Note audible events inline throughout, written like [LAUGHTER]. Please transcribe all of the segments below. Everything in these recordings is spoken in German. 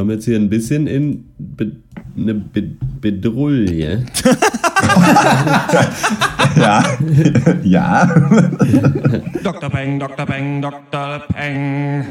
Kommen jetzt hier ein bisschen in Be eine Be Bedrulle. [LAUGHS] ja. ja. Dr. Peng, Dr. Peng, Dr. Peng.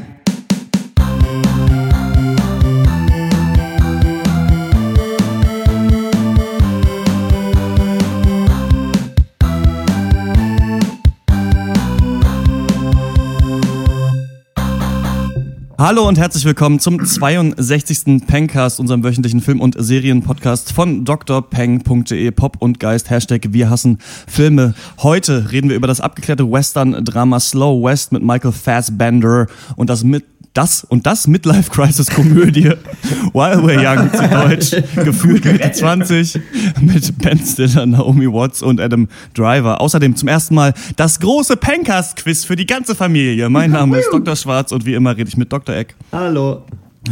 Hallo und herzlich willkommen zum 62. Pencast, unserem wöchentlichen Film- und Serienpodcast von drpeng.de, Pop und Geist, Hashtag Wir hassen Filme. Heute reden wir über das abgeklärte Western-Drama Slow West mit Michael Fassbender und das mit das und das Midlife Crisis Komödie [LAUGHS] While We're Young zu Deutsch, gefühlt Mitte 20 mit Ben Stiller, Naomi Watts und Adam Driver. Außerdem zum ersten Mal das große Pencast Quiz für die ganze Familie. Mein [LAUGHS] Name ist Dr. Schwarz und wie immer rede ich mit Dr. Eck, Hallo.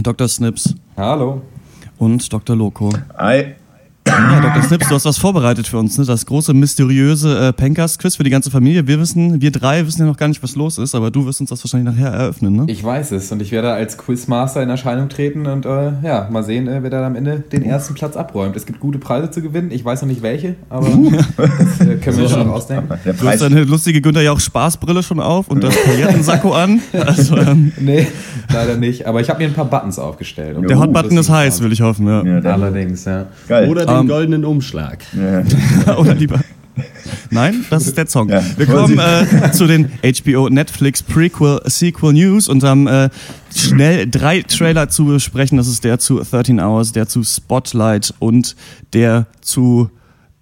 Dr. Snips Hallo. und Dr. Loco. Hi. Ja, Dr. Snips, du hast was vorbereitet für uns, ne? Das große, mysteriöse äh, Pencast-Quiz für die ganze Familie. Wir wissen, wir drei wissen ja noch gar nicht, was los ist, aber du wirst uns das wahrscheinlich nachher eröffnen, ne? Ich weiß es und ich werde als Quizmaster in Erscheinung treten und äh, ja, mal sehen, äh, wer da am Ende den ersten Platz abräumt. Es gibt gute Preise zu gewinnen. Ich weiß noch nicht welche, aber [LAUGHS] das äh, können wir uns schon ausdenken. Der Du hast deine lustige Günther ja auch Spaßbrille schon auf und das Paillettensacko an. [LAUGHS] Also, ähm, Nee, leider nicht. Aber ich habe mir ein paar Buttons aufgestellt. der Hot-Button zu ist heiß, will ich hoffen, ja. Ja, Allerdings, ja. geil. Oder den Ähm, goldenen Umschlag. ja. [LAUGHS] Oder lieber. Nein, das ist der Song. Ja. Wir kommen äh, zu den HBO Netflix Prequel Sequel News und haben äh, schnell drei Trailer zu besprechen. Das ist der zu 13 Hours, der zu Spotlight und der zu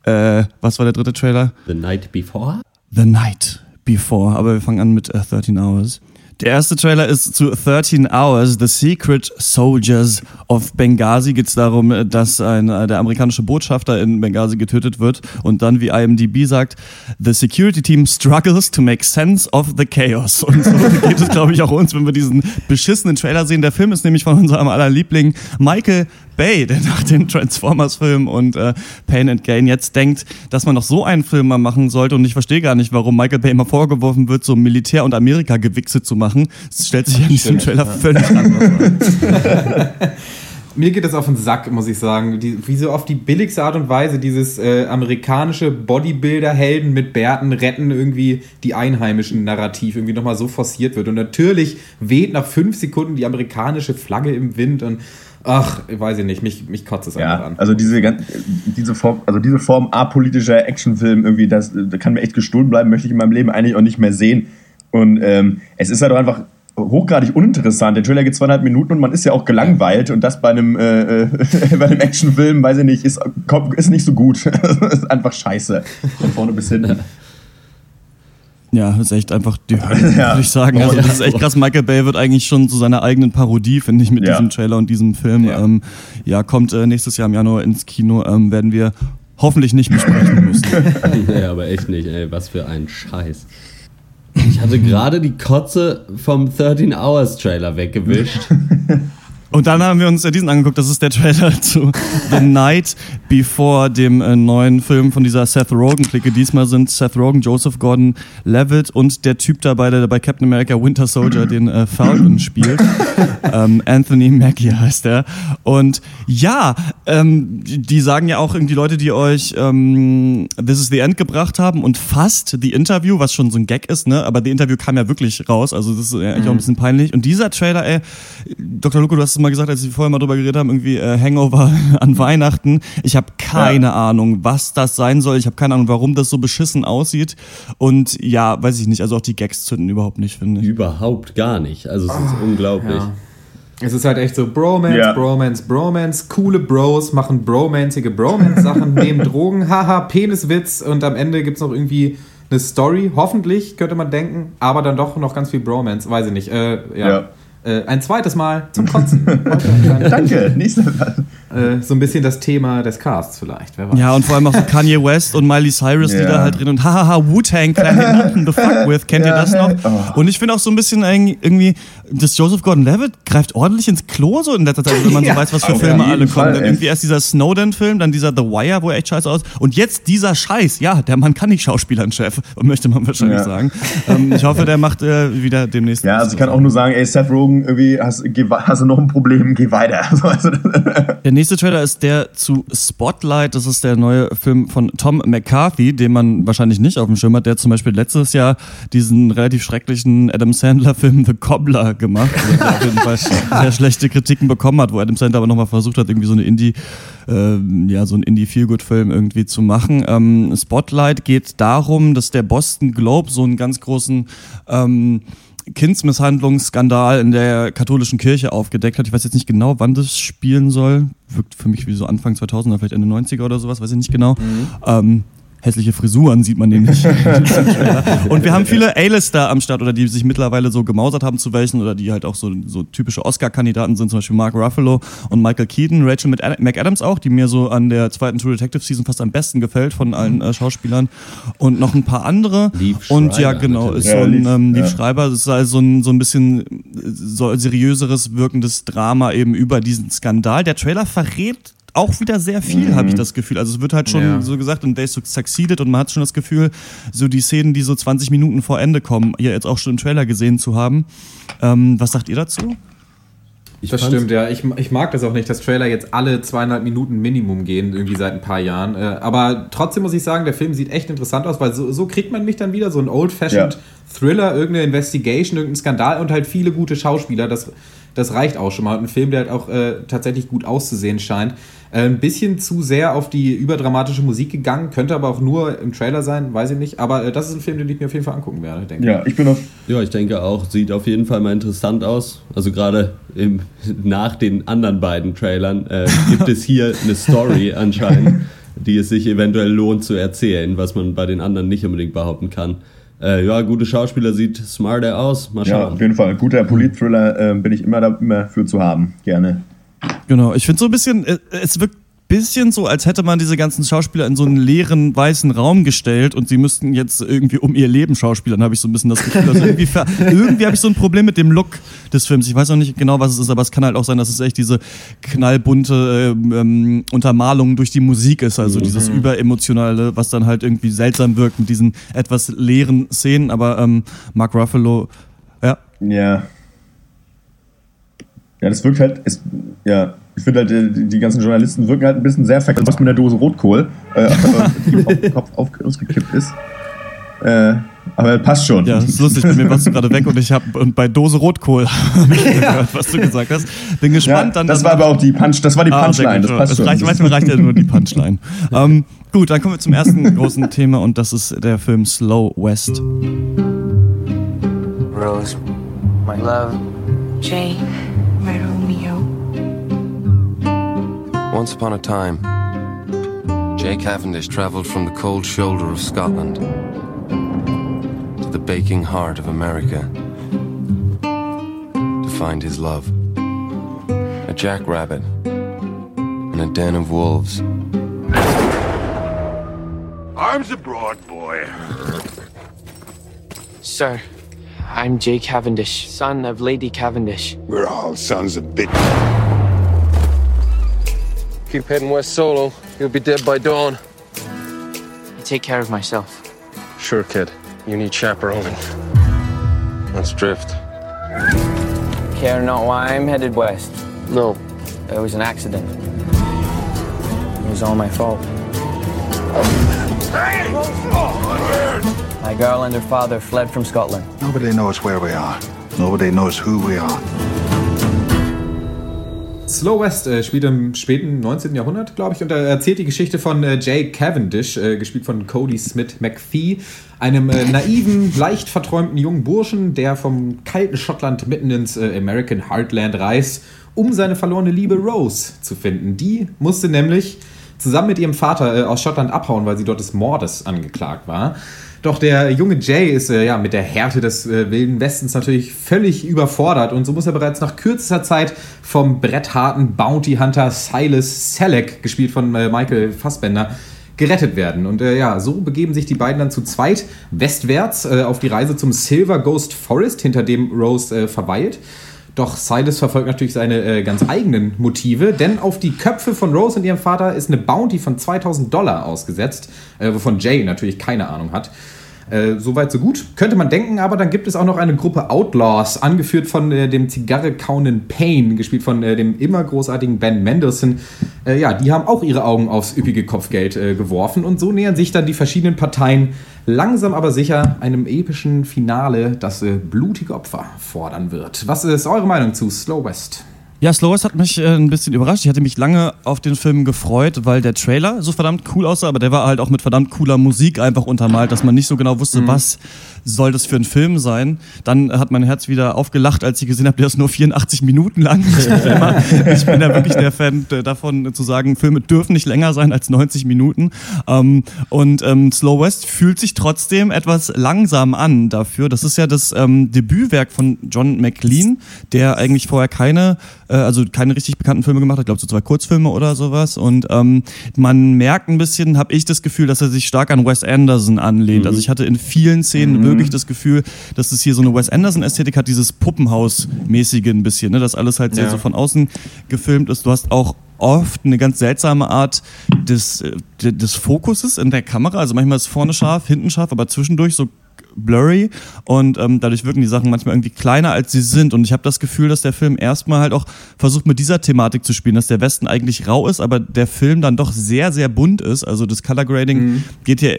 äh, was war der dritte Trailer? The Night Before? The Night Before. Aber wir fangen an mit äh, 13 Hours. Der erste Trailer ist zu 13 Hours, The Secret Soldiers of Benghazi. Geht es darum, dass ein, äh, der amerikanische Botschafter in Benghazi getötet wird und dann, wie IMDb sagt, The Security Team struggles to make sense of the chaos. [LAUGHS] Und so geht es, glaube ich, auch uns, wenn wir diesen beschissenen Trailer sehen. Der Film ist nämlich von unserem aller Liebling Michael Bay, der nach den Transformers-Filmen und äh, Pain and Gain jetzt denkt, dass man noch so einen Film mal machen sollte. Und ich verstehe gar nicht, warum Michael Bay immer vorgeworfen wird, so Militär- und Amerika-Gewichse zu machen. Das stellt sich ja in diesem Trailer völlig anders an. Mir geht das auf den Sack, muss ich sagen. Die, wie so auf die billigste Art und Weise dieses äh, amerikanische Bodybuilder-Helden mit Bärten retten irgendwie die einheimischen Narrativ irgendwie nochmal so forciert wird. Und natürlich weht nach fünf Sekunden die amerikanische Flagge im Wind und ach, weiß ich nicht, mich, mich kotzt es einfach Ja, an. also diese, diese Form, also diese Form apolitischer Actionfilm irgendwie, das, das kann mir echt gestohlen bleiben, möchte ich in meinem Leben eigentlich auch nicht mehr sehen. Und ähm, es ist halt auch einfach hochgradig uninteressant. Der Trailer geht zweieinhalb Minuten und man ist ja auch gelangweilt und das bei einem, äh, äh, [LAUGHS] bei einem Actionfilm, weiß ich nicht, ist, ist nicht so gut. [LAUGHS] Ist einfach scheiße. Von vorne bis hinten. [LAUGHS] Ja, das ist echt einfach die Hölle, [LAUGHS] Ja. würde ich sagen. Also das ist echt krass. Michael Bay wird eigentlich schon zu seiner eigenen Parodie, finde ich, mit Ja. diesem Trailer und diesem Film. Ja, Ja. ähm, ja kommt äh, nächstes Jahr im Januar ins Kino. Ähm, werden wir hoffentlich nicht besprechen müssen. [LAUGHS] [LAUGHS] nee, aber echt nicht, ey. Was für ein Scheiß. Ich hatte gerade die Kotze vom 13 Hours Trailer weggewischt. Und dann haben wir uns ja diesen angeguckt. Das ist der Trailer [LAUGHS] zu The Night Before, dem äh, neuen Film von dieser Seth Rogen-Clique. Diesmal sind Seth Rogen, Joseph Gordon-Levitt und der Typ dabei, der bei Captain America Winter Soldier den äh, Falcon [CLEARS THROAT] spielt. ähm, Anthony Mackie heißt er. Und ja, ähm, die sagen ja auch irgendwie Leute, die euch ähm, This is the End gebracht haben und fast The Interview, was schon so ein Gag ist, ne? Aber The Interview kam ja wirklich raus, also das ist ja eigentlich auch ein bisschen peinlich. Und dieser Trailer, ey, Dr. Luko, du hast es mal gesagt, als wir vorher mal drüber geredet haben, irgendwie äh, Hangover [LAUGHS] an Weihnachten. Ich habe keine Ahnung, was das sein soll. Ich habe keine Ahnung, warum das so beschissen aussieht. Und ja, weiß ich nicht, also auch die Gags zünden überhaupt nicht, finde ich. Überhaupt gar nicht. Also es ist unglaublich. Ja. Es ist halt echt so Bromance, Ja. Bromance, Bromance. Coole Bros machen bromanzige Bromance-Sachen, [LAUGHS] nehmen Drogen, haha, Peniswitz und am Ende gibt es noch irgendwie eine Story. Hoffentlich, könnte man denken, aber dann doch noch ganz viel Bromance, weiß ich nicht. Äh, ja. Äh, ein zweites Mal zum Kotzen. [LAUGHS] Danke. Nächster Mal. äh, so ein bisschen das Thema des Casts vielleicht. Wer weiß. Ja, und vor allem auch so Kanye West und Miley Cyrus, die Ja. da halt drin und hahaha, Wu-Tang Clan, to fuck with, kennt ihr Ja. das noch? Oh. Und ich finde auch so ein bisschen irgendwie, das Joseph Gordon-Levitt greift ordentlich ins Klo so in letzter Zeit, wenn man so [LAUGHS] Ja. weiß, was für Auf Filme alle Fall, kommen. Dann irgendwie erst dieser Snowden-Film, dann dieser The Wire, wo er echt scheiße aus. Und jetzt dieser Scheiß. Ja, der Mann kann nicht Schauspielern, Chef, [LAUGHS] möchte man wahrscheinlich Ja. sagen. Ähm, ich hoffe, der macht äh, wieder demnächst. Ja, also ich kann auch nur sagen, ey, Seth Rogen, irgendwie hast, hast du noch ein Problem, geh weiter. [LAUGHS] Also, Der nächste Trailer ist der zu Spotlight. Das ist der neue Film von Tom McCarthy, den man wahrscheinlich nicht auf dem Schirm hat. Der zum Beispiel letztes Jahr diesen relativ schrecklichen Adam Sandler-Film The Cobbler gemacht, der auf jeden Fall sehr schlechte Kritiken bekommen hat, wo Adam Sandler aber nochmal versucht hat, irgendwie so eine Indie, ähm, ja, so ein Indie-Feelgood-Film irgendwie zu machen. Ähm, Spotlight geht darum, dass der Boston Globe so einen ganz großen ähm, Kindsmisshandlungsskandal in der katholischen Kirche aufgedeckt hat. Ich weiß jetzt nicht genau, wann das spielen soll. Wirkt für mich wie so Anfang 2000er, vielleicht Ende 90er oder sowas, weiß ich nicht genau. Ähm, hässliche Frisuren sieht man nämlich. [LAUGHS] [LAUGHS] und wir haben viele A-Lister am Start oder die sich mittlerweile so gemausert haben zu welchen oder die halt auch so, so typische Oscar-Kandidaten sind, zum Beispiel Mark Ruffalo und Michael Keaton, Rachel Mc- McAdams auch, die mir so an der zweiten True Detective Season fast am besten gefällt von allen äh, Schauspielern und noch ein paar andere. Liv und ja, genau, ist so ein ähm, Liv ja. Schreiber, ist also so ein, so ein bisschen äh, so seriöseres wirkendes Drama eben über diesen Skandal. Der Trailer verrät auch wieder sehr viel, habe ich das Gefühl. Also es wird halt schon Ja. so gesagt, und they succeeded und man hat schon das Gefühl, so die Szenen, die so 20 Minuten vor Ende kommen, hier jetzt auch schon im Trailer gesehen zu haben. Ähm, was sagt ihr dazu? Ich Das stimmt, ja. Ich, ich mag das auch nicht, dass Trailer jetzt alle zweieinhalb Minuten Minimum gehen, irgendwie seit ein paar Jahren. Äh, aber trotzdem muss ich sagen, der Film sieht echt interessant aus, weil so, so kriegt man mich dann wieder, so ein old-fashioned Ja. Thriller, irgendeine Investigation, irgendein Skandal und halt viele gute Schauspieler. Das, das reicht auch schon mal. Und ein Film, der halt auch äh, tatsächlich gut auszusehen scheint. Ein bisschen zu sehr auf die überdramatische Musik gegangen, könnte aber auch nur im Trailer sein, weiß ich nicht. Aber äh, das ist ein Film, den ich mir auf jeden Fall angucken werde, denke ich. ja, ich bin auf. Ja, ich denke auch, sieht auf jeden Fall mal interessant aus. Also gerade im, nach den anderen beiden Trailern äh, gibt es hier eine Story [LAUGHS] anscheinend, die es sich eventuell lohnt zu erzählen, was man bei den anderen nicht unbedingt behaupten kann. Äh, ja, gute Schauspieler sieht smarter aus. Mal Ja, schauen. auf jeden Fall. Guter Polit-Thriller äh, bin ich immer, da, immer für zu haben. Gerne. Genau, ich finde so ein bisschen, äh, es wirkt bisschen so, als hätte man diese ganzen Schauspieler in so einen leeren weißen Raum gestellt und sie müssten jetzt irgendwie um ihr Leben schauspielern, habe ich so ein bisschen das Gefühl. Also irgendwie irgendwie habe ich so ein Problem mit dem Look des Films. Ich weiß noch nicht genau, was es ist, aber es kann halt auch sein, dass es echt diese knallbunte ähm, ähm, Untermalung durch die Musik ist, also dieses überemotionale, was dann halt irgendwie seltsam wirkt mit diesen etwas leeren Szenen. Aber ähm, Mark Ruffalo, ja, Ja. Ja, das wirkt halt, ist, ja, ich finde halt, äh, die, die ganzen Journalisten wirken halt ein bisschen sehr verkehrt, was mit der Dose Rotkohl, äh, die auf [LAUGHS] Kopf auf, ausgekippt ist. Äh, aber passt schon. Ja, das ist lustig. Bei mir warst du gerade weg und ich habe und bei Dose Rotkohl [LAUGHS] gehört, was du gesagt hast. Bin Ja, gespannt. dann das war aber auch die Punch, das war die Ah, Punchline, gut. das passt Es schon. reicht, manchmal reicht ja nur die Punchline. [LAUGHS] ähm, gut, dann kommen wir zum ersten großen Thema und das ist der Film Slow West. Rose, my love. Jane, Once upon a time, Jay Cavendish travelled from the cold shoulder of Scotland to the baking heart of America to find his love. A jackrabbit in a den of wolves. Arms abroad, boy. Sir, I'm Jay Cavendish, son of Lady Cavendish. We're all sons of bitch. Keep heading west solo. You'll be dead by dawn. I take care of myself. Sure, kid. You need chaperoning. Let's drift. Care not why I'm headed west. No, It was an accident. It was all my fault. My girl and her father fled from Scotland. Nobody knows where we are. Nobody knows who we are. Slow West äh, spielt im späten 19. Jahrhundert, glaube ich, und er erzählt die Geschichte von äh, Jay Cavendish, äh, gespielt von Cody Smith McPhee, einem äh, naiven, leicht verträumten jungen Burschen, der vom kalten Schottland mitten ins äh, American Heartland reist, um seine verlorene Liebe Rose zu finden. Die musste nämlich zusammen mit ihrem Vater äh, aus Schottland abhauen, weil sie dort des Mordes angeklagt war. Doch der junge Jay ist äh, ja mit der Härte des äh, Wilden Westens natürlich völlig überfordert und so muss er bereits nach kürzester Zeit vom brettharten Bounty Hunter Silas Selleck, gespielt von äh, Michael Fassbender, gerettet werden. Und äh, ja, so begeben sich die beiden dann zu zweit westwärts äh, auf die Reise zum Silver Ghost Forest, hinter dem Rose äh, verweilt. Doch Silas verfolgt natürlich seine äh, ganz eigenen Motive, denn auf die Köpfe von Rose und ihrem Vater ist eine Bounty von 2000 Dollar ausgesetzt, äh, wovon Jay natürlich keine Ahnung hat. Äh, Soweit so gut, könnte man denken, aber dann gibt es auch noch eine Gruppe Outlaws, angeführt von äh, dem Zigarre kauenden Payne, gespielt von äh, dem immer großartigen Ben Mendelssohn. Äh, ja, die haben auch ihre Augen aufs üppige Kopfgeld äh, geworfen und so nähern sich dann die verschiedenen Parteien langsam aber sicher einem epischen Finale, das äh, blutige Opfer fordern wird. Was ist eure Meinung zu Slow West? Ja, Slow West hat mich äh, ein bisschen überrascht. Ich hatte mich lange auf den Film gefreut, weil der Trailer so verdammt cool aussah, aber der war halt auch mit verdammt cooler Musik einfach untermalt, dass man nicht so genau wusste, was soll das für ein Film sein. Dann hat mein Herz wieder aufgelacht, als ich gesehen habe, der ist nur 84 Minuten lang. [LAUGHS] ich bin ja wirklich der Fan äh, davon zu sagen, Filme dürfen nicht länger sein als 90 Minuten. Ähm, und ähm, Slow West fühlt sich trotzdem etwas langsam an dafür. Das ist ja das ähm, Debütwerk von John McLean, der eigentlich vorher keine, äh, also keine richtig bekannten Filme gemacht hat, ich glaube so zwei Kurzfilme oder sowas. Und man merkt ein bisschen, habe ich das Gefühl, dass er sich stark an Wes Anderson anlehnt. Also ich hatte in vielen Szenen wirklich das Gefühl, dass es hier so eine Wes Anderson-Ästhetik hat, dieses Puppenhaus-mäßige ein bisschen, ne? dass alles halt sehr Ja. so von außen gefilmt ist. Du hast auch oft eine ganz seltsame Art des, äh, des Fokuses in der Kamera. Also manchmal ist vorne scharf, hinten scharf, aber zwischendurch so blurry und ähm, dadurch wirken die Sachen manchmal irgendwie kleiner als sie sind. Und ich habe das Gefühl, dass der Film erstmal halt auch versucht mit dieser Thematik zu spielen, dass der Westen eigentlich rau ist, aber der Film dann doch sehr sehr bunt ist, also das Color Grading geht hier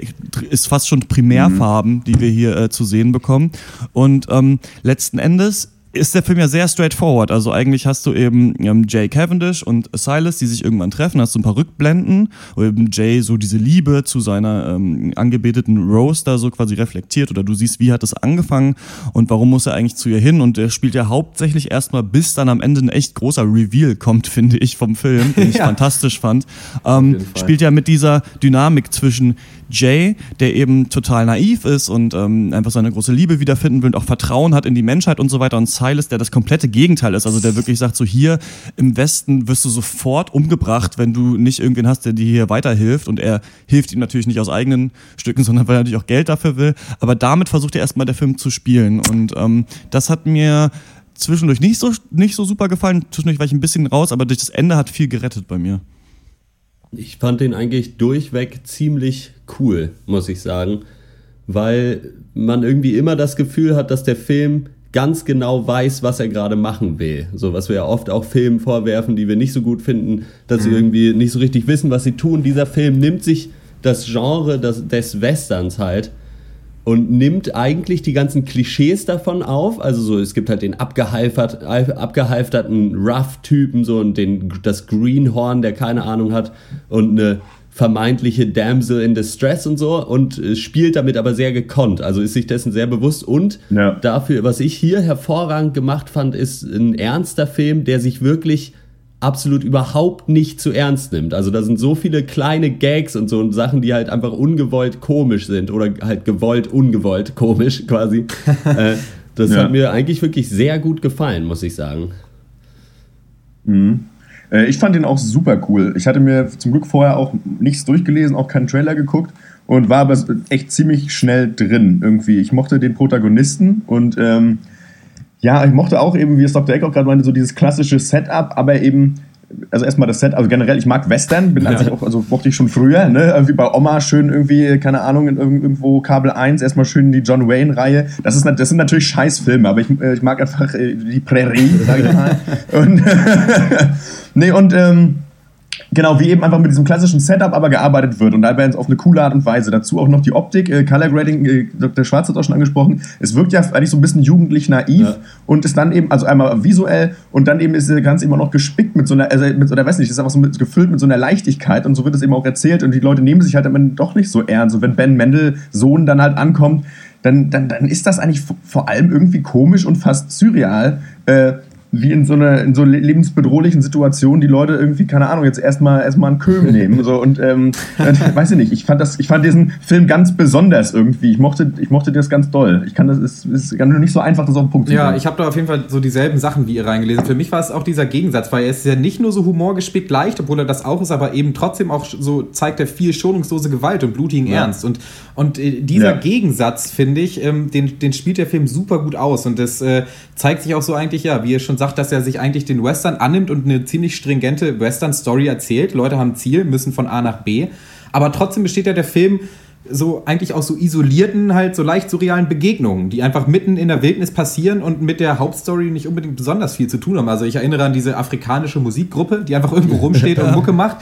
ist fast schon Primärfarben, die wir hier äh, zu sehen bekommen. Und ähm, letzten Endes ist der Film ja sehr straightforward. Also eigentlich hast du eben ähm, Jay Cavendish und Silas, die sich irgendwann treffen, hast du ein paar Rückblenden, wo eben Jay so diese Liebe zu seiner ähm, angebeteten Rose da so quasi reflektiert oder du siehst, wie hat es angefangen und warum muss er eigentlich zu ihr hin und der spielt ja hauptsächlich erstmal, bis dann am Ende ein echt großer Reveal kommt, [LAUGHS] finde ich, vom Film, den ich Ja. fantastisch fand, ähm, spielt ja mit dieser Dynamik zwischen Jay, der eben total naiv ist und ähm, einfach seine große Liebe wiederfinden will und auch Vertrauen hat in die Menschheit und so weiter. Und Silas, der das komplette Gegenteil ist, also der wirklich sagt, so hier im Westen wirst du sofort umgebracht, wenn du nicht irgendwen hast, der dir hier weiterhilft. Und er hilft ihm natürlich nicht aus eigenen Stücken, [LAUGHS] sondern weil er natürlich auch Geld dafür will. Aber damit versucht er erstmal der Film zu spielen. Und ähm, das hat mir zwischendurch nicht so, nicht so super gefallen. Zwischendurch war ich ein bisschen raus, aber durch das Ende hat viel gerettet bei mir. Ich fand den eigentlich durchweg ziemlich cool, muss ich sagen, weil man irgendwie immer das Gefühl hat, dass der Film ganz genau weiß, was er gerade machen will. So was wir ja oft auch Filmen vorwerfen, die wir nicht so gut finden, dass sie irgendwie nicht so richtig wissen, was sie tun. Dieser Film nimmt sich das Genre des, des Westerns halt und nimmt eigentlich die ganzen Klischees davon auf. Also so, es gibt halt den abgehalftert, abgehalfterten Rough-Typen so und den, das Greenhorn, der keine Ahnung hat und eine vermeintliche Damsel in Distress und so und äh, spielt damit aber sehr gekonnt. Also ist sich dessen sehr bewusst und Ja. dafür, was ich hier hervorragend gemacht fand, ist ein ernster Film, der sich wirklich absolut überhaupt nicht zu ernst nimmt. Also da sind so viele kleine Gags und so und Sachen, die halt einfach ungewollt komisch sind oder halt gewollt ungewollt komisch [LAUGHS] quasi. äh, das Ja. hat mir eigentlich wirklich sehr gut gefallen, muss ich sagen. Äh, Ich fand den auch super cool. Ich hatte mir zum Glück vorher auch nichts durchgelesen, auch keinen Trailer geguckt und war aber echt ziemlich schnell drin irgendwie. Ich mochte den Protagonisten und ähm, ja, ich mochte auch eben, wie es Dr. Eck auch gerade meinte, so dieses klassische Setup, aber eben, also erstmal das Set, also generell, ich mag Western, bin an sich auch, also mochte ich schon früher, ne, irgendwie bei Oma schön irgendwie, keine Ahnung, in irgend- irgendwo Kabel 1, erstmal schön die John Wayne-Reihe. Das, ist, das sind natürlich Scheißfilme, aber ich, äh, ich mag einfach äh, die Prärie, sag ich mal. [LAUGHS] Und, [LAUGHS] nee, und, ähm, Genau, wie eben einfach mit diesem klassischen Setup aber gearbeitet wird und dabei auf eine coole Art und Weise. Dazu auch noch die Optik, äh, Color Grading, äh, Dr. Schwarz hat auch schon angesprochen. Es wirkt ja eigentlich so ein bisschen jugendlich naiv Ja. und ist dann eben, also einmal visuell und dann eben ist das Ganze immer noch gespickt mit so einer, also mit, oder weiß nicht, ist einfach so mit, gefüllt mit so einer Leichtigkeit und so wird es eben auch erzählt und die Leute nehmen sich halt Ende doch nicht so ernst. Und wenn Ben Mendel Sohn dann halt ankommt, dann, dann, dann ist das eigentlich vor allem irgendwie komisch und fast surreal. Äh, wie in so einer in so lebensbedrohlichen Situationen die Leute irgendwie, keine Ahnung, jetzt erstmal erstmal einen Köhm nehmen. So, und ähm, äh, [LAUGHS] weiß ich nicht, ich fand das, ich fand diesen Film ganz besonders irgendwie. Ich mochte, ich mochte das ganz doll. Ich kann das, ist, ist nicht so einfach, das auf den Punkt zu Ja, bringen. ich habe da auf jeden Fall so dieselben Sachen wie ihr reingelesen. Für mich war es auch dieser Gegensatz, weil er ist ja nicht nur so humorgespickt leicht, obwohl er das auch ist, aber eben trotzdem auch so zeigt er viel schonungslose Gewalt und blutigen Ja. Ernst. Und, und äh, dieser Ja. Gegensatz, finde ich, ähm, den, den spielt der Film super gut aus. Und das äh, zeigt sich auch so eigentlich, ja, wie ihr schon sagt, dass er sich eigentlich den Western annimmt und eine ziemlich stringente Western-Story erzählt. Leute haben Ziel, müssen von A nach B. Aber trotzdem besteht ja der Film so eigentlich aus so isolierten, halt so leicht surrealen Begegnungen, die einfach mitten in der Wildnis passieren und mit der Hauptstory nicht unbedingt besonders viel zu tun haben. Also ich erinnere an diese afrikanische Musikgruppe, die einfach irgendwo [LAUGHS] rumsteht und Mucke macht.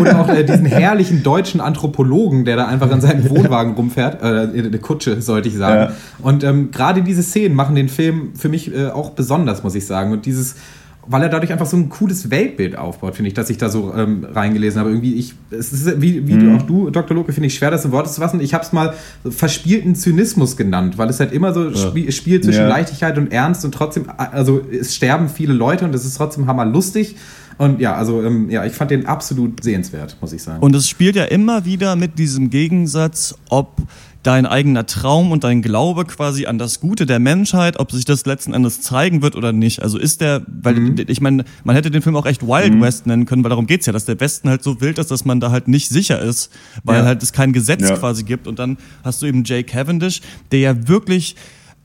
Oder auch äh, diesen herrlichen deutschen Anthropologen, der da einfach in seinem [LAUGHS] Wohnwagen rumfährt, äh, in eine Kutsche, sollte ich sagen. Ja. Und ähm, gerade diese Szenen machen den Film für mich äh, auch besonders, muss ich sagen. Und dieses weil er dadurch einfach so ein cooles Weltbild aufbaut, finde ich, dass ich da so ähm, reingelesen habe. Irgendwie, ich, es ist wie, wie du, auch du, Dr. Loke, finde ich schwer, das in Worte zu fassen. Ich habe es mal verspielten Zynismus genannt, weil es halt immer so spie spielt zwischen Ja. Leichtigkeit und Ernst und trotzdem, also es sterben viele Leute und es ist trotzdem hammerlustig. Und ja, also ähm, ja, ich fand den absolut sehenswert, muss ich sagen. Und es spielt ja immer wieder mit diesem Gegensatz, ob dein eigener Traum und dein Glaube quasi an das Gute der Menschheit, ob sich das letzten Endes zeigen wird oder nicht. Also ist der, weil Mhm. ich meine, man hätte den Film auch echt Wild West nennen können, weil darum geht's ja, dass der Westen halt so wild ist, dass man da halt nicht sicher ist, weil Ja. halt es kein Gesetz Ja. quasi gibt. Und dann hast du eben Jay Cavendish, der ja wirklich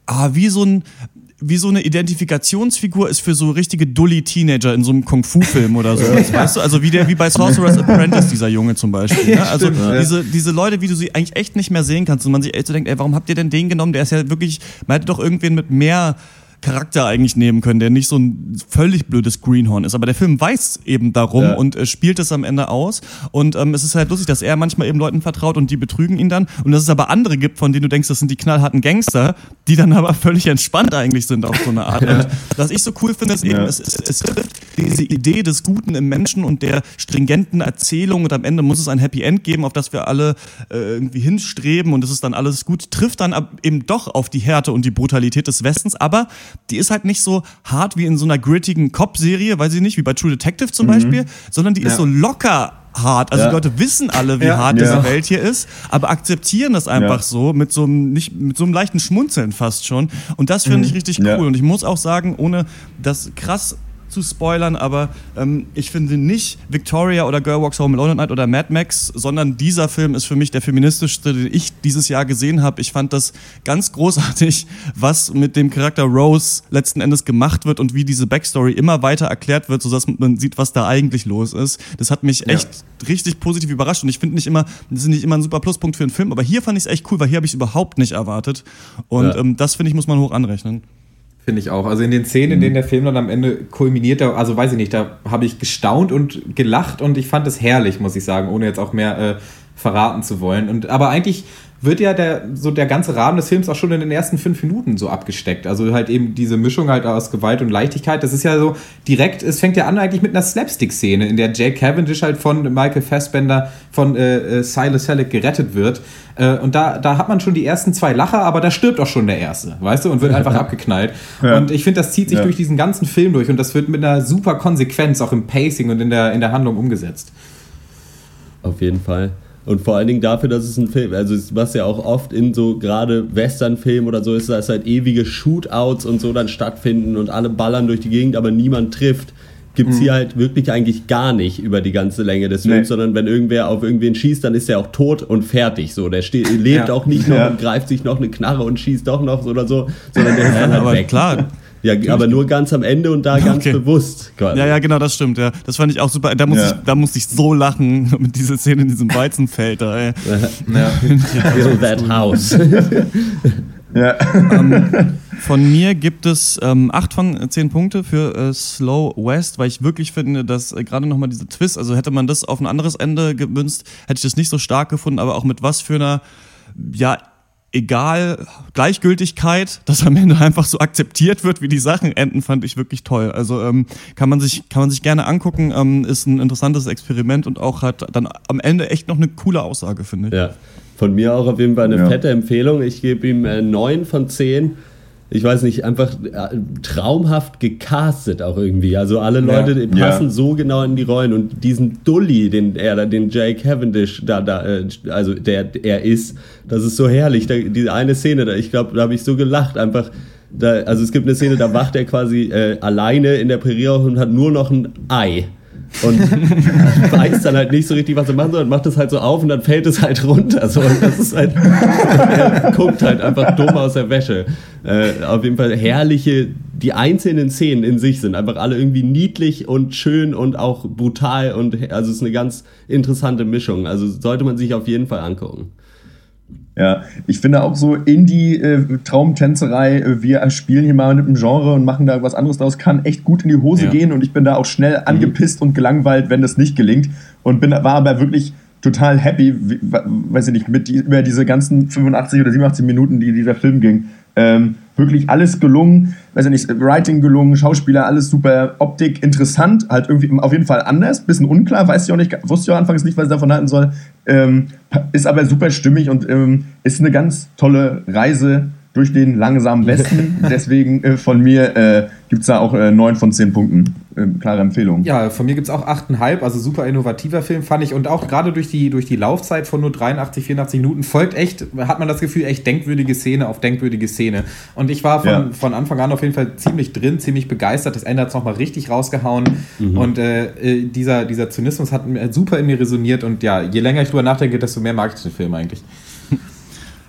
ah, wie so ein wie so eine Identifikationsfigur ist für so richtige Dully-Teenager in so einem Kung-Fu-Film oder so. [LAUGHS] Weißt du? Also wie der, wie bei Sorcerer's [LAUGHS] Apprentice, dieser Junge zum Beispiel. Ne? Also diese, diese Leute, wie du sie eigentlich echt nicht mehr sehen kannst und man sich echt so denkt, ey, warum habt ihr denn den genommen? Der ist ja wirklich, man hätte doch irgendwen mit mehr Charakter eigentlich nehmen können, der nicht so ein völlig blödes Greenhorn ist. Aber der Film weiß eben darum Ja. und äh, spielt es am Ende aus. Und ähm, es ist halt lustig, dass er manchmal eben Leuten vertraut und die betrügen ihn dann. Und dass es aber andere gibt, von denen du denkst, das sind die knallharten Gangster, die dann aber [LAUGHS] völlig entspannt eigentlich sind auf so eine Art. Und was ich so cool finde, ist eben, Ja. es, es, es trifft diese Idee des Guten im Menschen und der stringenten Erzählung und am Ende muss es ein Happy End geben, auf das wir alle äh, irgendwie hinstreben und es ist dann alles gut, trifft dann eben doch auf die Härte und die Brutalität des Westens, aber die ist halt nicht so hart wie in so einer grittigen Cop-Serie, weiß ich nicht, wie bei True Detective zum Beispiel, sondern die ist so locker hart. Also Ja. die Leute wissen alle, wie Ja. hart Ja. diese Welt hier ist, aber akzeptieren das einfach Ja. so mit so einem nicht mit so einem leichten Schmunzeln fast schon. Und das finde ich richtig cool. Ja. Und ich muss auch sagen, ohne das krass zu spoilern, aber ähm, ich finde nicht Victoria oder Girl Walks Home Alone at Night oder Mad Max, sondern dieser Film ist für mich der feministischste, den ich dieses Jahr gesehen habe. Ich fand das ganz großartig, was mit dem Charakter Rose letzten Endes gemacht wird und wie diese Backstory immer weiter erklärt wird, sodass man sieht, was da eigentlich los ist. Das hat mich echt richtig positiv überrascht und ich finde nicht immer, das ist nicht immer ein super Pluspunkt für einen Film, aber hier fand ich es echt cool, weil hier habe ich es überhaupt nicht erwartet und Ja. ähm, das finde ich muss man hoch anrechnen. Finde ich auch. Also in den Szenen, in denen der Film dann am Ende kulminiert, da, also weiß ich nicht, da habe ich gestaunt und gelacht und ich fand es herrlich, muss ich sagen, ohne jetzt auch mehr äh, verraten zu wollen. Und aber eigentlich wird ja der, so der ganze Rahmen des Films auch schon in den ersten fünf Minuten so abgesteckt. Also halt eben diese Mischung halt aus Gewalt und Leichtigkeit. Das ist ja so direkt, es fängt ja an eigentlich mit einer Slapstick-Szene, in der Jake Cavendish halt von Michael Fassbender von äh, äh, Silas Halleck gerettet wird. Äh, und da, da hat man schon die ersten zwei Lacher, aber da stirbt auch schon der erste, weißt du, und wird einfach [LAUGHS] abgeknallt. Ja. Und ich finde, das zieht sich Ja. durch diesen ganzen Film durch und das wird mit einer super Konsequenz auch im Pacing und in der, in der Handlung umgesetzt. Auf jeden Fall. Und vor allen Dingen dafür, dass es ein Film, also was ja auch oft in so gerade Western-Filmen oder so ist, dass halt ewige Shootouts und so dann stattfinden und alle ballern durch die Gegend, aber niemand trifft. Gibt es hier halt wirklich eigentlich gar nicht über die ganze Länge des Films, Nee. sondern wenn irgendwer auf irgendwen schießt, dann ist er auch tot und fertig. So, der steht, lebt Ja. auch nicht noch Ja. und greift sich noch eine Knarre und schießt doch noch oder so, sondern der ist dann halt aber weg. klar. Ja, aber nur ganz am Ende und da [LAUGHS] ganz Okay. bewusst. Quasi. Ja, ja, genau, das stimmt. Ja. Das fand ich auch super. Da muss Ja. ich, da musste ich so lachen [LAUGHS] mit dieser Szene in diesem Weizenfeld. Da, ey. [LAUGHS] Build that house. Ja. Von mir gibt es ähm, acht von zehn Punkte für äh, Slow West, weil ich wirklich finde, dass äh, gerade nochmal diese Twist, also hätte man das auf ein anderes Ende gemünzt, hätte ich das nicht so stark gefunden, aber auch mit was für einer, ja, egal, Gleichgültigkeit, dass am Ende einfach so akzeptiert wird, wie die Sachen enden, fand ich wirklich toll. Also ähm, kann man sich kann man sich gerne angucken, ähm, ist ein interessantes Experiment und auch hat dann am Ende echt noch eine coole Aussage, finde ich. Ja, von mir auch auf jeden Fall eine Ja. fette Empfehlung. Ich gebe ihm äh, 9 von 10. ich weiß nicht, einfach äh, traumhaft gecastet auch irgendwie. Also alle Leute Ja. passen Ja. so genau in die Rollen und diesen Dully, den er, da- den Jay Cavendish da, da, äh, also der er ist, das ist so herrlich. Da, diese eine Szene, da, ich glaube, da habe ich so gelacht, einfach. Da, also es gibt eine Szene, da wacht er quasi äh, alleine in der Prärie und hat nur noch ein Ei. Und [LAUGHS] weiß dann halt nicht so richtig, was er machen soll und macht es halt so auf und dann fällt es halt runter. So. Und das ist halt, er guckt halt einfach dumm aus der Wäsche. Äh, auf jeden Fall herrliche, die einzelnen Szenen in sich sind einfach alle irgendwie niedlich und schön und auch brutal und also es ist eine ganz interessante Mischung. Also sollte man sich auf jeden Fall angucken. Ja, ich finde auch so Indie-Traumtänzerei, äh, wir spielen hier mal mit einem Genre und machen da was anderes draus, kann echt gut in die Hose Ja. gehen und ich bin da auch schnell angepisst und gelangweilt, wenn das nicht gelingt und bin, war aber wirklich total happy, wie, weiß ich nicht, mit die, über diese ganzen 85 oder 87 Minuten, die dieser Film ging. Ähm, wirklich alles gelungen, weiß ich nicht, Writing gelungen, Schauspieler, alles super, Optik interessant, halt irgendwie auf jeden Fall anders, bisschen unklar, weiß ich auch nicht, wusste ich auch anfangs nicht, was ich davon halten soll. Ähm, ist aber super stimmig und ähm, ist eine ganz tolle Reise durch den langsamen Westen. [LAUGHS] Deswegen äh, von mir äh, gibt es da auch äh, 9 von 10 Punkten. Ähm, klare Empfehlung. Ja, von mir gibt es auch 8,5, also super innovativer Film, fand ich. Und auch gerade durch die, durch die Laufzeit von nur 83, 84 Minuten folgt echt, hat man das Gefühl, echt denkwürdige Szene auf denkwürdige Szene. Und ich war von, Ja. von Anfang an auf jeden Fall ziemlich drin, ziemlich begeistert. Das Ende hat es nochmal richtig rausgehauen. Und äh, äh, dieser, dieser Zynismus hat mir- super in mir resoniert. Und ja, je länger ich drüber nachdenke, desto mehr mag ich den Film eigentlich.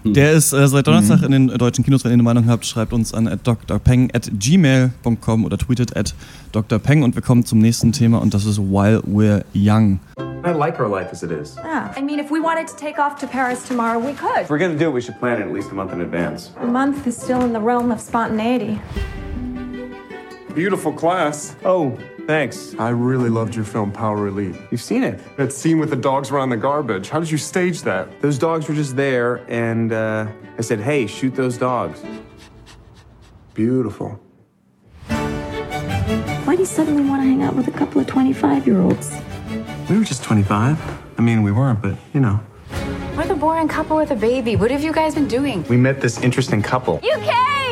Der ist äh, seit Donnerstag in den deutschen Kinos. Wenn ihr eine Meinung habt, schreibt uns an at drpeng at gmail.com oder tweetet at drpeng und wir kommen zum nächsten Thema und das ist While We're Young. I like our life as it is. Yeah. I mean, if we wanted to take off to Paris tomorrow, we could. If we're gonna do it, we should plan it at least a month in advance. A month is still in the realm of spontaneity. Beautiful class. Oh, thanks. I really loved your film, Power Elite. You've seen it? That scene with the dogs around the garbage. How did you stage that? Those dogs were just there, and uh, I said, hey, shoot those dogs. Beautiful. Why do you suddenly want to hang out with a couple of 25 year olds? We were just 25. I mean, we weren't, but you know. We're the boring couple with a baby. What have you guys been doing? We met this interesting couple. You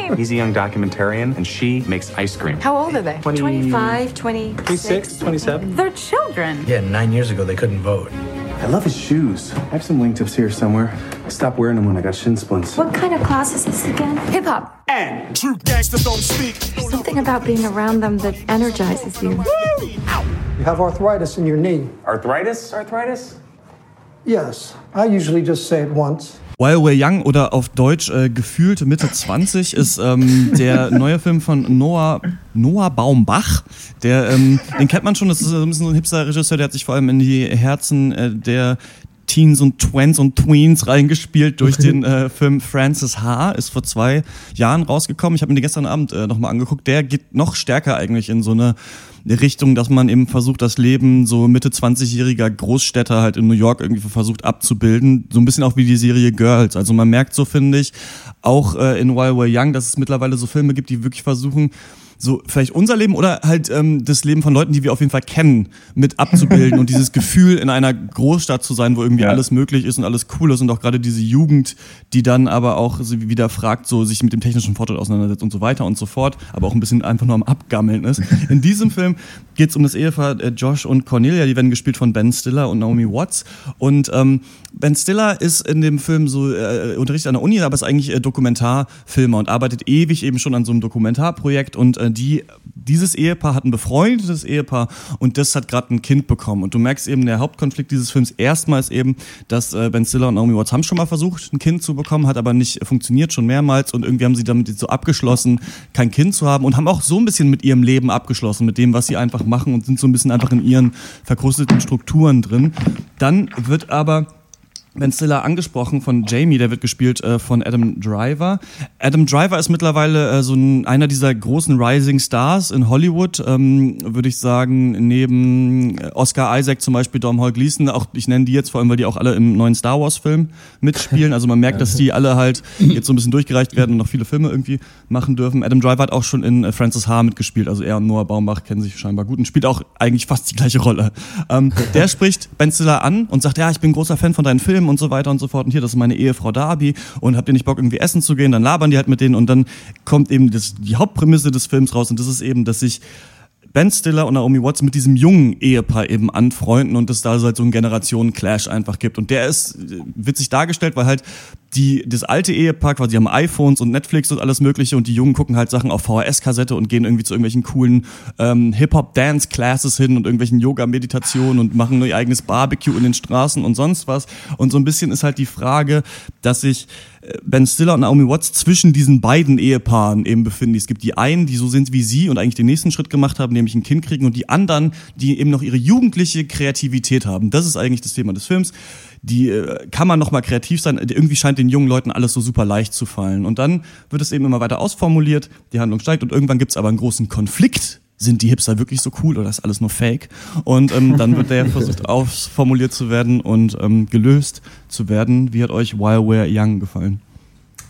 came! He's a young documentarian, and she makes ice cream. How old are they? 20 25, 26. 26, 27. They're children. Yeah, nine years ago they couldn't vote. I love his shoes. I have some wingtips here somewhere. I stopped wearing them when I got shin splints. What kind of class is this again? Hip hop. And true gangsters don't speak. There's Something about being around them that energizes you. You have arthritis in your knee. Arthritis? Arthritis? Yes. I usually just say it once. While We're Young oder auf Deutsch äh, gefühlt Mitte 20 ist ähm, der neue Film von Noah, Noah Baumbach. Der, ähm, den kennt man schon, das ist so ein bisschen so ein Hipster-Regisseur, der hat sich vor allem in die Herzen äh, der Teens und Twins und Tweens reingespielt durch den äh, Film Francis H. Ist vor zwei Jahren rausgekommen. Ich habe mir den gestern Abend äh, nochmal angeguckt. Der geht noch stärker eigentlich in so eine Richtung, dass man eben versucht, das Leben so Mitte 20-jähriger Großstädter halt in New York irgendwie versucht abzubilden. So ein bisschen auch wie die Serie Girls. Also man merkt so, finde ich, auch äh, in While We're Young, dass es mittlerweile so Filme gibt, die wirklich versuchen, so vielleicht unser Leben oder halt ähm, das Leben von Leuten, die wir auf jeden Fall kennen, mit abzubilden und dieses [LAUGHS] Gefühl in einer Großstadt zu sein, wo irgendwie Ja. alles möglich ist und alles cool ist und auch gerade diese Jugend, die dann aber auch wieder fragt, so sich mit dem technischen Fortschritt auseinandersetzt und so weiter und so fort, aber auch ein bisschen einfach nur am Abgammeln ist. In diesem Film geht es um das Ehepaar äh, Josh und Cornelia, die werden gespielt von Ben Stiller und Naomi Watts und ähm, Ben Stiller ist in dem Film so äh, unterrichtet an der Uni, aber ist eigentlich äh, Dokumentarfilmer und arbeitet ewig eben schon an so einem Dokumentarprojekt und äh, die dieses Ehepaar hat ein befreundetes Ehepaar und das hat gerade ein Kind bekommen und du merkst eben der Hauptkonflikt dieses Films erstmals eben, dass äh, Ben Stiller und Naomi Watts haben schon mal versucht ein Kind zu bekommen, hat aber nicht funktioniert schon mehrmals und irgendwie haben sie damit so abgeschlossen, kein Kind zu haben und haben auch so ein bisschen mit ihrem Leben abgeschlossen, mit dem was sie einfach machen und sind so ein bisschen einfach in ihren verkrusteten Strukturen drin. Dann wird aber Ben Stiller angesprochen von Jamie, der wird gespielt äh, von Adam Driver. Adam Driver ist mittlerweile äh, so ein, einer dieser großen Rising Stars in Hollywood, ähm, würde ich sagen, neben äh, Oscar Isaac zum Beispiel, Dom Hall Gleason, auch ich nenne die jetzt vor allem, weil die auch alle im neuen Star Wars Film mitspielen. Also man merkt, [LAUGHS] dass die alle halt jetzt so ein bisschen durchgereicht werden und noch viele Filme irgendwie machen dürfen. Adam Driver hat auch schon in äh, Francis H. mitgespielt, also er und Noah Baumbach kennen sich scheinbar gut und spielt auch eigentlich fast die gleiche Rolle. Ähm, der spricht Ben Stiller an und sagt, ja, ich bin großer Fan von deinen Filmen daheim und so weiter und so fort. Und hier, das ist meine Ehefrau Darby und habt ihr nicht Bock, irgendwie essen zu gehen? Dann labern die halt mit denen und dann kommt eben das, die Hauptprämisse des Films raus und das ist eben, dass sich Ben Stiller und Naomi Watts mit diesem jungen Ehepaar eben anfreunden und es da halt so einen Generationen-Clash einfach gibt. Und der ist äh, witzig dargestellt, weil halt die, das alte Ehepaar quasi haben iPhones und Netflix und alles mögliche und die Jungen gucken halt Sachen auf VHS-Kassette und gehen irgendwie zu irgendwelchen coolen ähm, Hip-Hop-Dance-Classes hin und irgendwelchen Yoga-Meditationen und machen ihr eigenes Barbecue in den Straßen und sonst was. Und so ein bisschen ist halt die Frage, dass sich äh, Ben Stiller und Naomi Watts zwischen diesen beiden Ehepaaren eben befinden. Es gibt die einen, die so sind wie sie und eigentlich den nächsten Schritt gemacht haben, nämlich ein Kind kriegen und die anderen, die eben noch ihre jugendliche Kreativität haben. Das ist eigentlich das Thema des Films die äh, kann man noch mal kreativ sein. Irgendwie scheint den jungen Leuten alles so super leicht zu fallen. Und dann wird es eben immer weiter ausformuliert, die Handlung steigt und irgendwann gibt es aber einen großen Konflikt. Sind die Hipster wirklich so cool oder ist alles nur Fake? Und ähm, dann wird der [LAUGHS] versucht ausformuliert zu werden und ähm, gelöst zu werden. Wie hat euch While We're Young gefallen?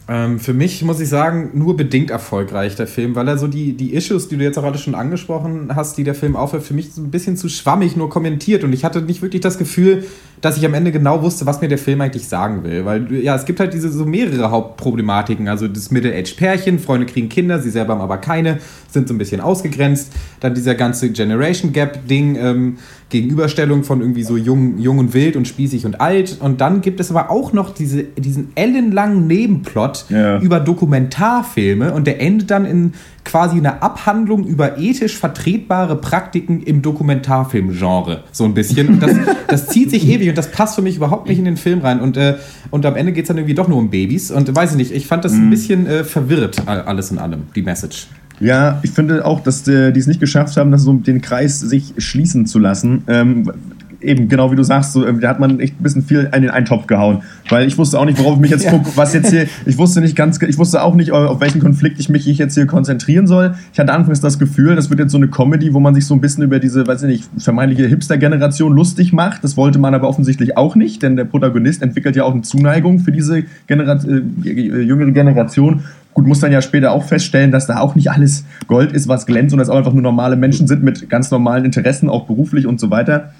Ähm, für mich muss ich sagen, nur bedingt erfolgreich der Film, weil er so die, die Issues, die du jetzt auch alle schon angesprochen hast, die der Film aufhört, für mich so ein bisschen zu schwammig nur kommentiert und ich hatte nicht wirklich das Gefühl, dass ich am Ende genau wusste, was mir der Film eigentlich sagen will. Weil ja, es gibt halt diese so mehrere Hauptproblematiken. Also das Middle-Age-Pärchen, Freunde kriegen Kinder, sie selber haben aber keine, sind so ein bisschen ausgegrenzt. Dann dieser ganze Generation Gap-Ding, ähm, Gegenüberstellung von irgendwie so jung, jung und wild und spießig und alt. Und dann gibt es aber auch noch diese, diesen ellenlangen Nebenplot ja. über Dokumentarfilme und der endet dann in quasi eine Abhandlung über ethisch vertretbare Praktiken im Dokumentarfilmgenre. So ein bisschen. Und das, [LAUGHS] das zieht sich ewig und das passt für mich überhaupt nicht in den Film rein. Und, äh, und am Ende geht es dann irgendwie doch nur um Babys. Und weiß ich nicht, ich fand das ein mhm. bisschen äh, verwirrt, alles in allem, die Message. Ja, ich finde auch, dass die es nicht geschafft haben, dass so den Kreis sich schließen zu lassen. Ähm, eben, genau wie du sagst, so, da hat man echt ein bisschen viel in den Eintopf gehauen. Weil ich wusste auch nicht, worauf ich mich jetzt ja. was jetzt hier, ich wusste nicht ganz, ich wusste auch nicht, auf welchen Konflikt ich mich jetzt hier konzentrieren soll. Ich hatte anfangs das Gefühl, das wird jetzt so eine Comedy, wo man sich so ein bisschen über diese, weiß ich nicht, vermeintliche Hipster-Generation lustig macht. Das wollte man aber offensichtlich auch nicht, denn der Protagonist entwickelt ja auch eine Zuneigung für diese Genera äh, jüngere Generation Gut, muss dann ja später auch feststellen, dass da auch nicht alles Gold ist, was glänzt und dass auch einfach nur normale Menschen sind mit ganz normalen Interessen, auch beruflich und so weiter.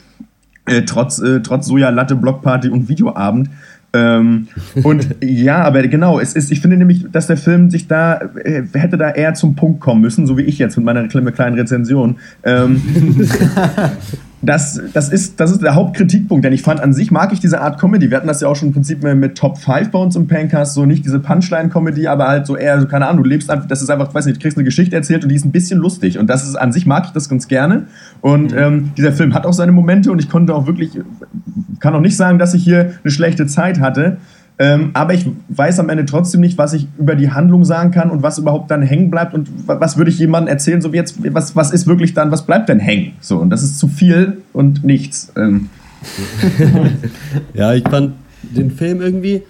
Äh, trotz, äh, trotz Soja, Latte, Blockparty und Videoabend. Ähm, und [LAUGHS] ja, aber genau, es ist, ich finde nämlich, dass der Film sich da, äh, hätte da eher zum Punkt kommen müssen, so wie ich jetzt mit meiner kleinen Rezension. Ähm, [LAUGHS] das, das, ist, das ist der Hauptkritikpunkt, denn ich fand an sich mag ich diese Art Comedy. Wir hatten das ja auch schon im Prinzip mit Top 5 bei uns im Pancast, so nicht diese Punchline-Comedy, aber halt so eher, so, keine Ahnung, du lebst einfach, das ist einfach, weiß nicht, du kriegst eine Geschichte erzählt und die ist ein bisschen lustig. Und das ist an sich mag ich das ganz gerne. Und mhm. ähm, dieser Film hat auch seine Momente und ich konnte auch wirklich, kann auch nicht sagen, dass ich hier eine schlechte Zeit hatte. Ähm, aber ich weiß am Ende trotzdem nicht, was ich über die Handlung sagen kann und was überhaupt dann hängen bleibt und was würde ich jemandem erzählen, so wie jetzt, was, was ist wirklich dann, was bleibt denn hängen? So, und das ist zu viel und nichts. Ähm. ja, ich fand den Film irgendwie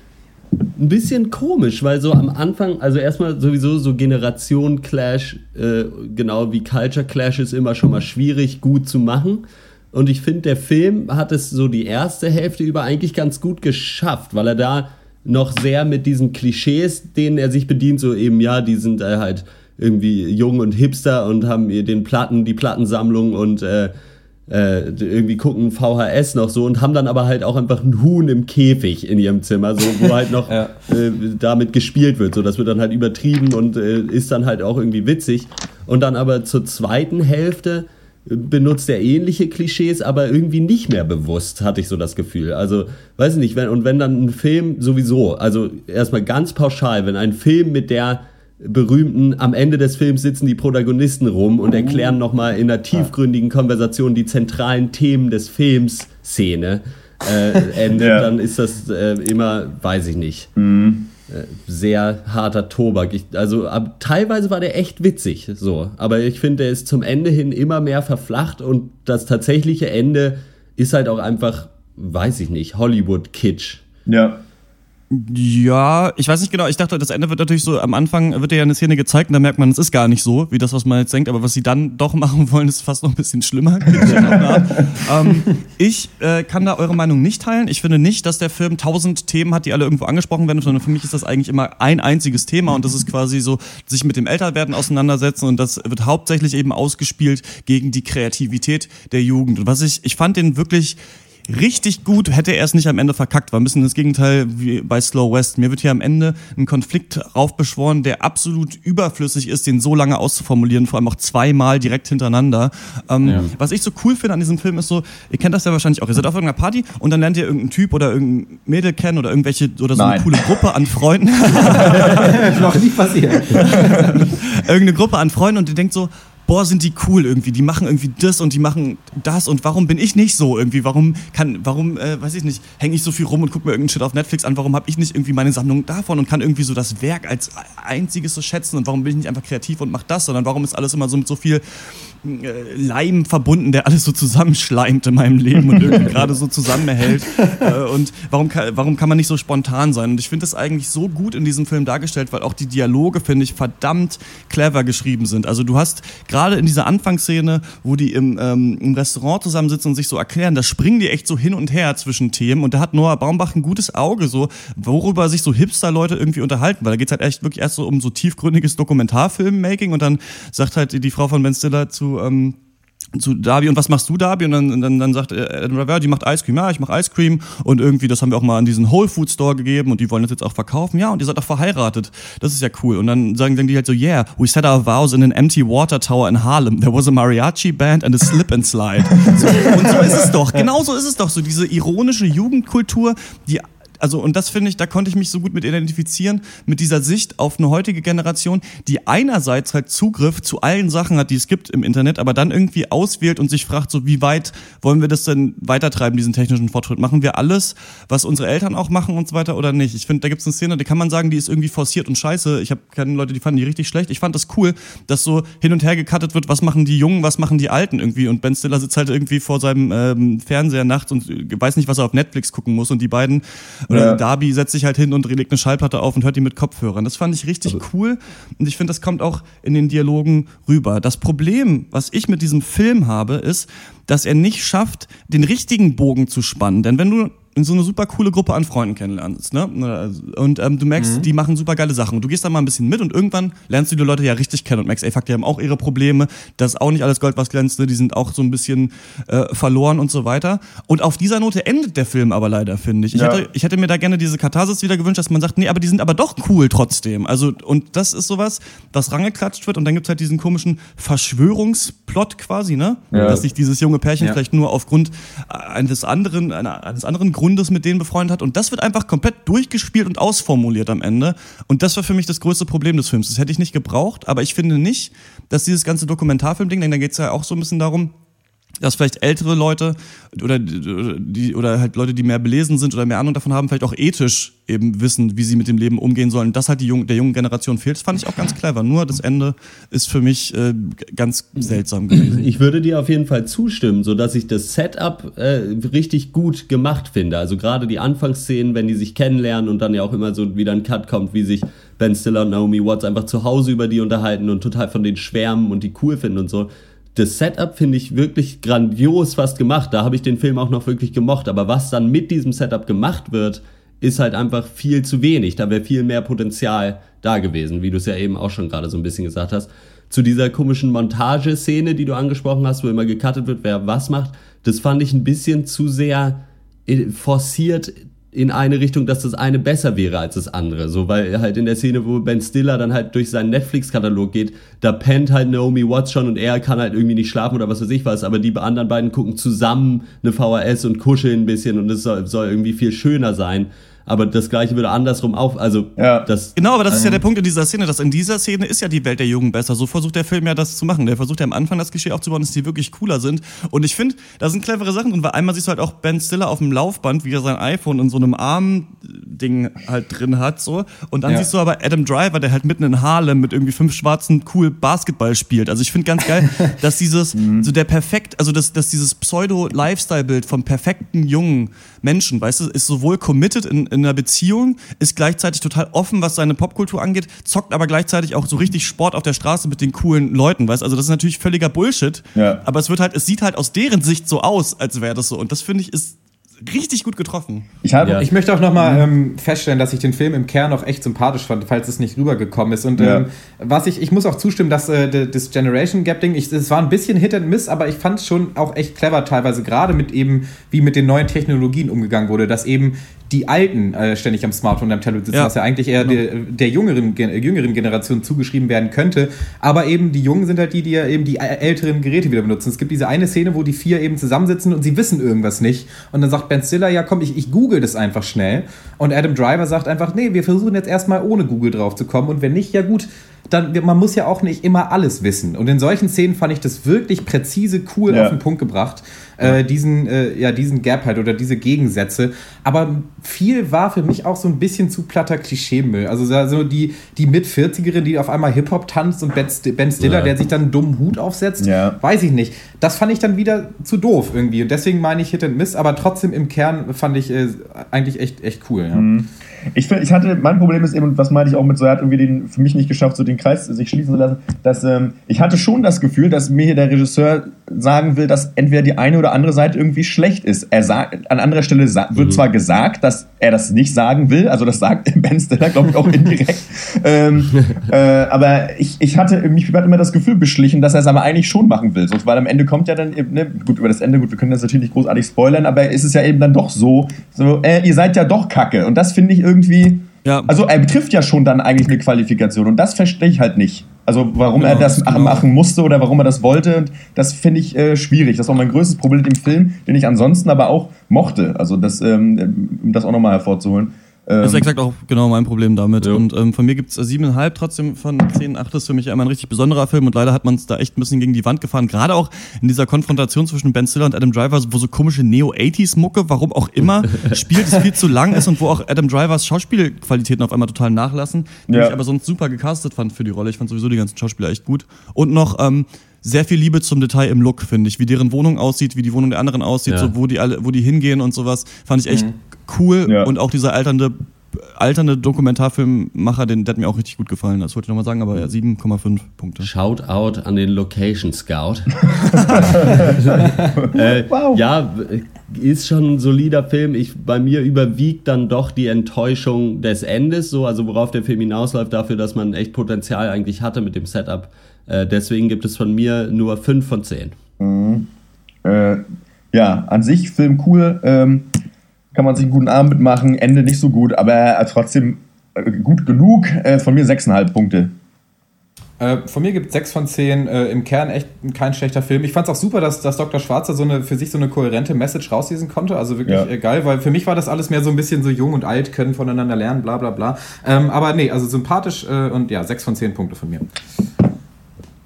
ein bisschen komisch, weil so am Anfang, also erstmal sowieso so Generation Clash, äh, genau wie Culture Clash ist immer schon mal schwierig gut zu machen. Und ich finde, der Film hat es so die erste Hälfte über eigentlich ganz gut geschafft, weil er da noch sehr mit diesen Klischees, denen er sich bedient, so eben, ja, die sind äh, halt irgendwie jung und hipster und haben den Platten, die Plattensammlung und äh, äh, irgendwie gucken VHS noch so und haben dann aber halt auch einfach ein Huhn im Käfig in ihrem Zimmer, so wo halt noch [LAUGHS] ja. äh, damit gespielt wird. So, das wird dann halt übertrieben und äh, ist dann halt auch irgendwie witzig. Und dann aber zur zweiten Hälfte benutzt er ähnliche Klischees, aber irgendwie nicht mehr bewusst, hatte ich so das Gefühl. Also, weiß ich nicht, wenn, und wenn dann ein Film sowieso, also erstmal ganz pauschal, wenn ein Film mit der berühmten, am Ende des Films sitzen die Protagonisten rum und erklären nochmal in einer tiefgründigen Konversation die zentralen Themen des Films Szene, äh, endet, [LAUGHS] ja. dann ist das äh, immer, weiß ich nicht. Mhm sehr harter Tobak. Ich, also ab, teilweise war der echt witzig, so. Aber ich finde, der ist zum Ende hin immer mehr verflacht und das tatsächliche Ende ist halt auch einfach, weiß ich nicht, Hollywood-Kitsch. Ja. Ja, ich weiß nicht genau. Ich dachte, das Ende wird natürlich so, am Anfang wird ja eine Szene gezeigt und da merkt man, es ist gar nicht so, wie das, was man jetzt denkt. Aber was sie dann doch [LAUGHS] machen wollen, ist fast noch ein bisschen schlimmer. [LAUGHS] ähm, ich äh, kann da eure Meinung nicht teilen. Ich finde nicht, dass der Film tausend Themen hat, die alle irgendwo angesprochen werden, sondern für mich ist das eigentlich immer ein einziges Thema und das ist quasi so, sich mit dem Älterwerden auseinandersetzen und das wird hauptsächlich eben ausgespielt gegen die Kreativität der Jugend. Und was ich, ich fand den wirklich richtig gut, hätte er es nicht am Ende verkackt. War ein bisschen das Gegenteil wie bei Slow West. Mir wird hier am Ende ein Konflikt raufbeschworen, der absolut überflüssig ist, den so lange auszuformulieren, vor allem auch zweimal direkt hintereinander. Ähm, Ja. Was ich so cool finde an diesem Film ist so, ihr kennt das ja wahrscheinlich auch, ihr seid auf irgendeiner Party und dann lernt ihr irgendeinen Typ oder irgendein Mädel kennen oder irgendwelche oder so eine Nein. coole Gruppe an Freunden. [LAUGHS] Noch nie passiert. [LAUGHS] irgendeine Gruppe an Freunden und ihr denkt so, boah, sind die cool irgendwie, die machen irgendwie das und die machen das und warum bin ich nicht so irgendwie, warum kann, warum, äh, weiß ich nicht, hänge ich so viel rum und gucke mir irgendeinen Shit auf Netflix an, warum habe ich nicht irgendwie meine Sammlung davon und kann irgendwie so das Werk als einziges so schätzen? Und warum bin ich nicht einfach kreativ und mach das, sondern warum ist alles immer so mit so viel Leim verbunden, der alles so zusammenschleimt in meinem Leben und irgendwie [LAUGHS] gerade so zusammenhält. Äh, und warum kann, warum kann man nicht so spontan sein? Und ich finde das eigentlich so gut in diesem Film dargestellt, weil auch die Dialoge, finde ich, verdammt clever geschrieben sind. Also du hast gerade in dieser Anfangsszene, wo die im, ähm, im Restaurant zusammensitzen und sich so erklären, da springen die echt so hin und her zwischen Themen. Und da hat Noah Baumbach ein gutes Auge, so worüber sich so Hipster-Leute irgendwie unterhalten, weil da geht's halt echt wirklich erst so um so tiefgründiges Dokumentarfilmmaking und dann sagt halt die, die Frau von Ben Stiller zu ähm, zu Darby und was machst du Darby und dann dann, dann sagt äh, Adam die macht Ice Cream, ja ich mache Ice Cream. Und irgendwie das haben wir auch mal an diesen Whole Food Store gegeben und die wollen das jetzt auch verkaufen, ja und ihr seid auch verheiratet, das ist ja cool. Und dann sagen dann die halt so yeah we set our vows in an empty water tower in Harlem. There was a mariachi band and a slip and slide. [LAUGHS] So, und so ist es doch. Genau so ist es doch. So diese ironische Jugendkultur die also und das finde ich, da konnte ich mich so gut mit identifizieren, mit dieser Sicht auf eine heutige Generation, die einerseits halt Zugriff zu allen Sachen hat, die es gibt im Internet, aber dann irgendwie auswählt und sich fragt, so wie weit wollen wir das denn weitertreiben, diesen technischen Fortschritt? Machen wir alles, was unsere Eltern auch machen und so weiter oder nicht? Ich finde, da gibt es eine Szene, die kann man sagen, die ist irgendwie forciert und scheiße. Ich habe keine Leute, die fanden die richtig schlecht. Ich fand das cool, dass so hin und her gecuttet wird, was machen die Jungen, was machen die Alten irgendwie und Ben Stiller sitzt halt irgendwie vor seinem ähm, Fernseher nachts und weiß nicht, was er auf Netflix gucken muss und die beiden oder Ja. Darby setzt sich halt hin und legt eine Schallplatte auf und hört die mit Kopfhörern. Das fand ich richtig cool und ich finde, das kommt auch in den Dialogen rüber. Das Problem, was ich mit diesem Film habe, ist, dass er nicht schafft, den richtigen Bogen zu spannen. Denn wenn du so eine super coole Gruppe an Freunden kennenlernst, ne? Und ähm, du merkst, die machen super geile Sachen. Und du gehst da mal ein bisschen mit und irgendwann lernst du die Leute ja richtig kennen und merkst, ey, fuck, die haben auch ihre Probleme. Das ist auch nicht alles Gold, was glänzt. Ne? Die sind auch so ein bisschen äh, verloren und so weiter. Und auf dieser Note endet der Film aber leider, finde ich. Ich, Ja. hätte, ich hätte mir da gerne diese Katharsis wieder gewünscht, dass man sagt, nee, aber die sind aber doch cool trotzdem. Also, und das ist sowas, was rangeklatscht wird und dann gibt's halt diesen komischen Verschwörungsplot quasi, ne? Ja. Dass sich dieses junge Pärchen Ja. vielleicht nur aufgrund eines anderen, eines anderen Grundes mit denen befreundet hat. Und das wird einfach komplett durchgespielt und ausformuliert am Ende. Und das war für mich das größte Problem des Films. Das hätte ich nicht gebraucht, aber ich finde nicht, dass dieses ganze Dokumentarfilm-Ding, denn da geht's ja auch so ein bisschen darum, dass vielleicht ältere Leute oder die oder halt Leute, die mehr belesen sind oder mehr Ahnung davon haben, vielleicht auch ethisch eben wissen, wie sie mit dem Leben umgehen sollen. Das halt die jung, der jungen Generation fehlt. Das fand ich auch ganz clever. Nur das Ende ist für mich äh, ganz seltsam gewesen. Ich würde dir auf jeden Fall zustimmen, so dass ich das Setup äh, richtig gut gemacht finde. Also gerade die Anfangsszenen, wenn die sich kennenlernen und dann ja auch immer so wieder ein Cut kommt, wie sich Ben Stiller und Naomi Watts einfach zu Hause über die unterhalten und total von denen schwärmen und die cool finden und so. Das Setup finde ich wirklich grandios fast gemacht. Da habe ich den Film auch noch wirklich gemocht. Aber was dann mit diesem Setup gemacht wird, ist halt einfach viel zu wenig. Da wäre viel mehr Potenzial da gewesen, wie du es ja eben auch schon gerade so ein bisschen gesagt hast. Zu dieser komischen Montageszene, die du angesprochen hast, wo immer gecuttet wird, wer was macht, das fand ich ein bisschen zu sehr äh, forciert in eine Richtung, dass das eine besser wäre als das andere. So, weil halt in der Szene, wo Ben Stiller dann halt durch seinen Netflix-Katalog geht, da pennt halt Naomi Watts schon und er kann halt irgendwie nicht schlafen oder was weiß ich was, aber die anderen beiden gucken zusammen eine VHS und kuscheln ein bisschen und es soll, soll irgendwie viel schöner sein. Aber das gleiche würde andersrum auf, also Ja. das Genau, aber das ist ja der Punkt in dieser Szene, dass in dieser Szene ist ja die Welt der Jugend besser. So versucht der Film ja das zu machen. Der versucht ja am Anfang das Klischee aufzubauen, dass die wirklich cooler sind. Und ich finde, da sind clevere Sachen drin, weil einmal siehst du halt auch Ben Stiller auf dem Laufband, wie er sein iPhone in so einem Arm-Ding halt drin hat, so. Und dann Ja. siehst du aber Adam Driver, der halt mitten in Harlem mit irgendwie fünf Schwarzen cool Basketball spielt. Also ich finde ganz geil, [LAUGHS] dass dieses, so der perfekt, also dass, dass dieses Pseudo-Lifestyle-Bild vom perfekten jungen Menschen, weißt du, ist sowohl committed in, in einer Beziehung, ist gleichzeitig total offen, was seine Popkultur angeht, zockt aber gleichzeitig auch so richtig Sport auf der Straße mit den coolen Leuten, weißt du? Also das ist natürlich völliger Bullshit, Ja. aber es wird halt, es sieht halt aus deren Sicht so aus, als wäre das so. Und das finde ich ist richtig gut getroffen. Ich, habe, ja. ich möchte auch nochmal ähm, feststellen, dass ich den Film im Kern auch echt sympathisch fand, falls es nicht rübergekommen ist. Und ja. ähm, was ich, ich muss auch zustimmen, dass äh, das Generation Gap Ding, es war ein bisschen Hit and Miss, aber ich fand es schon auch echt clever teilweise, gerade mit eben, wie mit den neuen Technologien umgegangen wurde, dass eben die Alten äh, ständig am Smartphone und am Tablet sitzen, ja. was ja eigentlich eher genau. der, der jüngeren, jüngeren Generation zugeschrieben werden könnte. Aber eben die Jungen sind halt die, die ja eben die älteren Geräte wieder benutzen. Es gibt diese eine Szene, wo die vier eben zusammensitzen und sie wissen irgendwas nicht. Und dann sagt Ben Stiller, ja komm, ich, ich google das einfach schnell. Und Adam Driver sagt einfach, nee, wir versuchen jetzt erstmal ohne Google drauf zu kommen. Und wenn nicht, ja gut, dann, man muss ja auch nicht immer alles wissen. Und in solchen Szenen fand ich das wirklich präzise, cool ja. auf den Punkt gebracht. Äh, diesen, äh, ja, diesen Gap halt oder diese Gegensätze. Aber viel war für mich auch so ein bisschen zu platter Klischeemüll. Also so die, die Mit-40erin, die auf einmal Hip-Hop tanzt und Ben Stiller, ja. der sich dann einen dummen Hut aufsetzt, ja. weiß ich nicht. Das fand ich dann wieder zu doof irgendwie. Und deswegen meine ich Hit and Miss, aber trotzdem im Kern fand ich äh, eigentlich echt, echt cool. Ja. Mhm. Ich, ich hatte, mein Problem ist eben, und was meinte ich auch mit so, er hat irgendwie den, für mich nicht geschafft, so den Kreis sich schließen zu lassen, dass ähm, ich hatte schon das Gefühl, dass mir hier der Regisseur sagen will, dass entweder die eine oder andere Seite irgendwie schlecht ist. Er sagt, an anderer Stelle wird mhm. zwar gesagt, dass er das nicht sagen will, also das sagt [LAUGHS] Ben Stiller, glaube ich, auch indirekt. [LAUGHS] ähm, äh, aber ich, ich hatte, mich hat immer das Gefühl beschlichen, dass er es aber eigentlich schon machen will. So, weil am Ende kommt ja dann eben, ne, gut, über das Ende, gut, wir können das natürlich nicht großartig spoilern, aber ist es ja eben dann doch so, so äh, ihr seid ja doch kacke. Und das finde ich irgendwie. Ja. Also er betrifft ja schon dann eigentlich eine Qualifikation und das verstehe ich halt nicht. Also warum genau, er das genau. machen musste oder warum er das wollte, das finde ich äh, schwierig. Das ist auch mein größtes Problem im Film, den ich ansonsten aber auch mochte. Also das, ähm, um das auch nochmal hervorzuholen. Das ist ähm, exakt auch genau mein Problem damit. Ja. Und ähm, von mir gibt es siebeneinhalb trotzdem von zehn. Acht ist für mich immer ein richtig besonderer Film und leider hat man es da echt ein bisschen gegen die Wand gefahren. Gerade auch in dieser Konfrontation zwischen Ben Stiller und Adam Driver, wo so komische Neo-80s-Mucke, warum auch immer, [LAUGHS] spielt, es viel zu lang ist und wo auch Adam Drivers Schauspielqualitäten auf einmal total nachlassen, die ja. ich aber sonst super gecastet fand für die Rolle. Ich fand sowieso die ganzen Schauspieler echt gut. Und noch ähm, sehr viel Liebe zum Detail im Look, finde ich. Wie deren Wohnung aussieht, wie die Wohnung der anderen aussieht, ja. so wo die alle, wo die hingehen und sowas, fand ich echt mhm. cool. Ja. Und auch dieser alternde alternde Dokumentarfilmmacher, den, der hat mir auch richtig gut gefallen. Das wollte ich nochmal sagen, aber ja, 7,5 Punkte. Shout out an den Location Scout. [LAUGHS] äh, wow. Ja, ist schon ein solider Film. Ich, bei mir überwiegt dann doch die Enttäuschung des Endes, so, also worauf der Film hinausläuft, dafür, dass man echt Potenzial eigentlich hatte mit dem Setup. Äh, deswegen gibt es von mir nur 5 von 10. Mhm. Äh, ja, an sich Film cool. Ähm, kann man sich einen guten Abend mitmachen. Ende nicht so gut, aber trotzdem äh, gut genug. Äh, von mir 6,5 Punkte. Äh, von mir gibt es 6 von 10. Äh, Im Kern echt kein schlechter Film. Ich fand es auch super, dass, dass Dr. Schwarzer so eine, für sich so eine kohärente Message rauslesen konnte. Also wirklich ja. Äh, geil, weil für mich war das alles mehr so ein bisschen so jung und alt, können voneinander lernen, bla bla bla. Ähm, aber nee, also sympathisch äh, und ja, 6 von 10 Punkte von mir.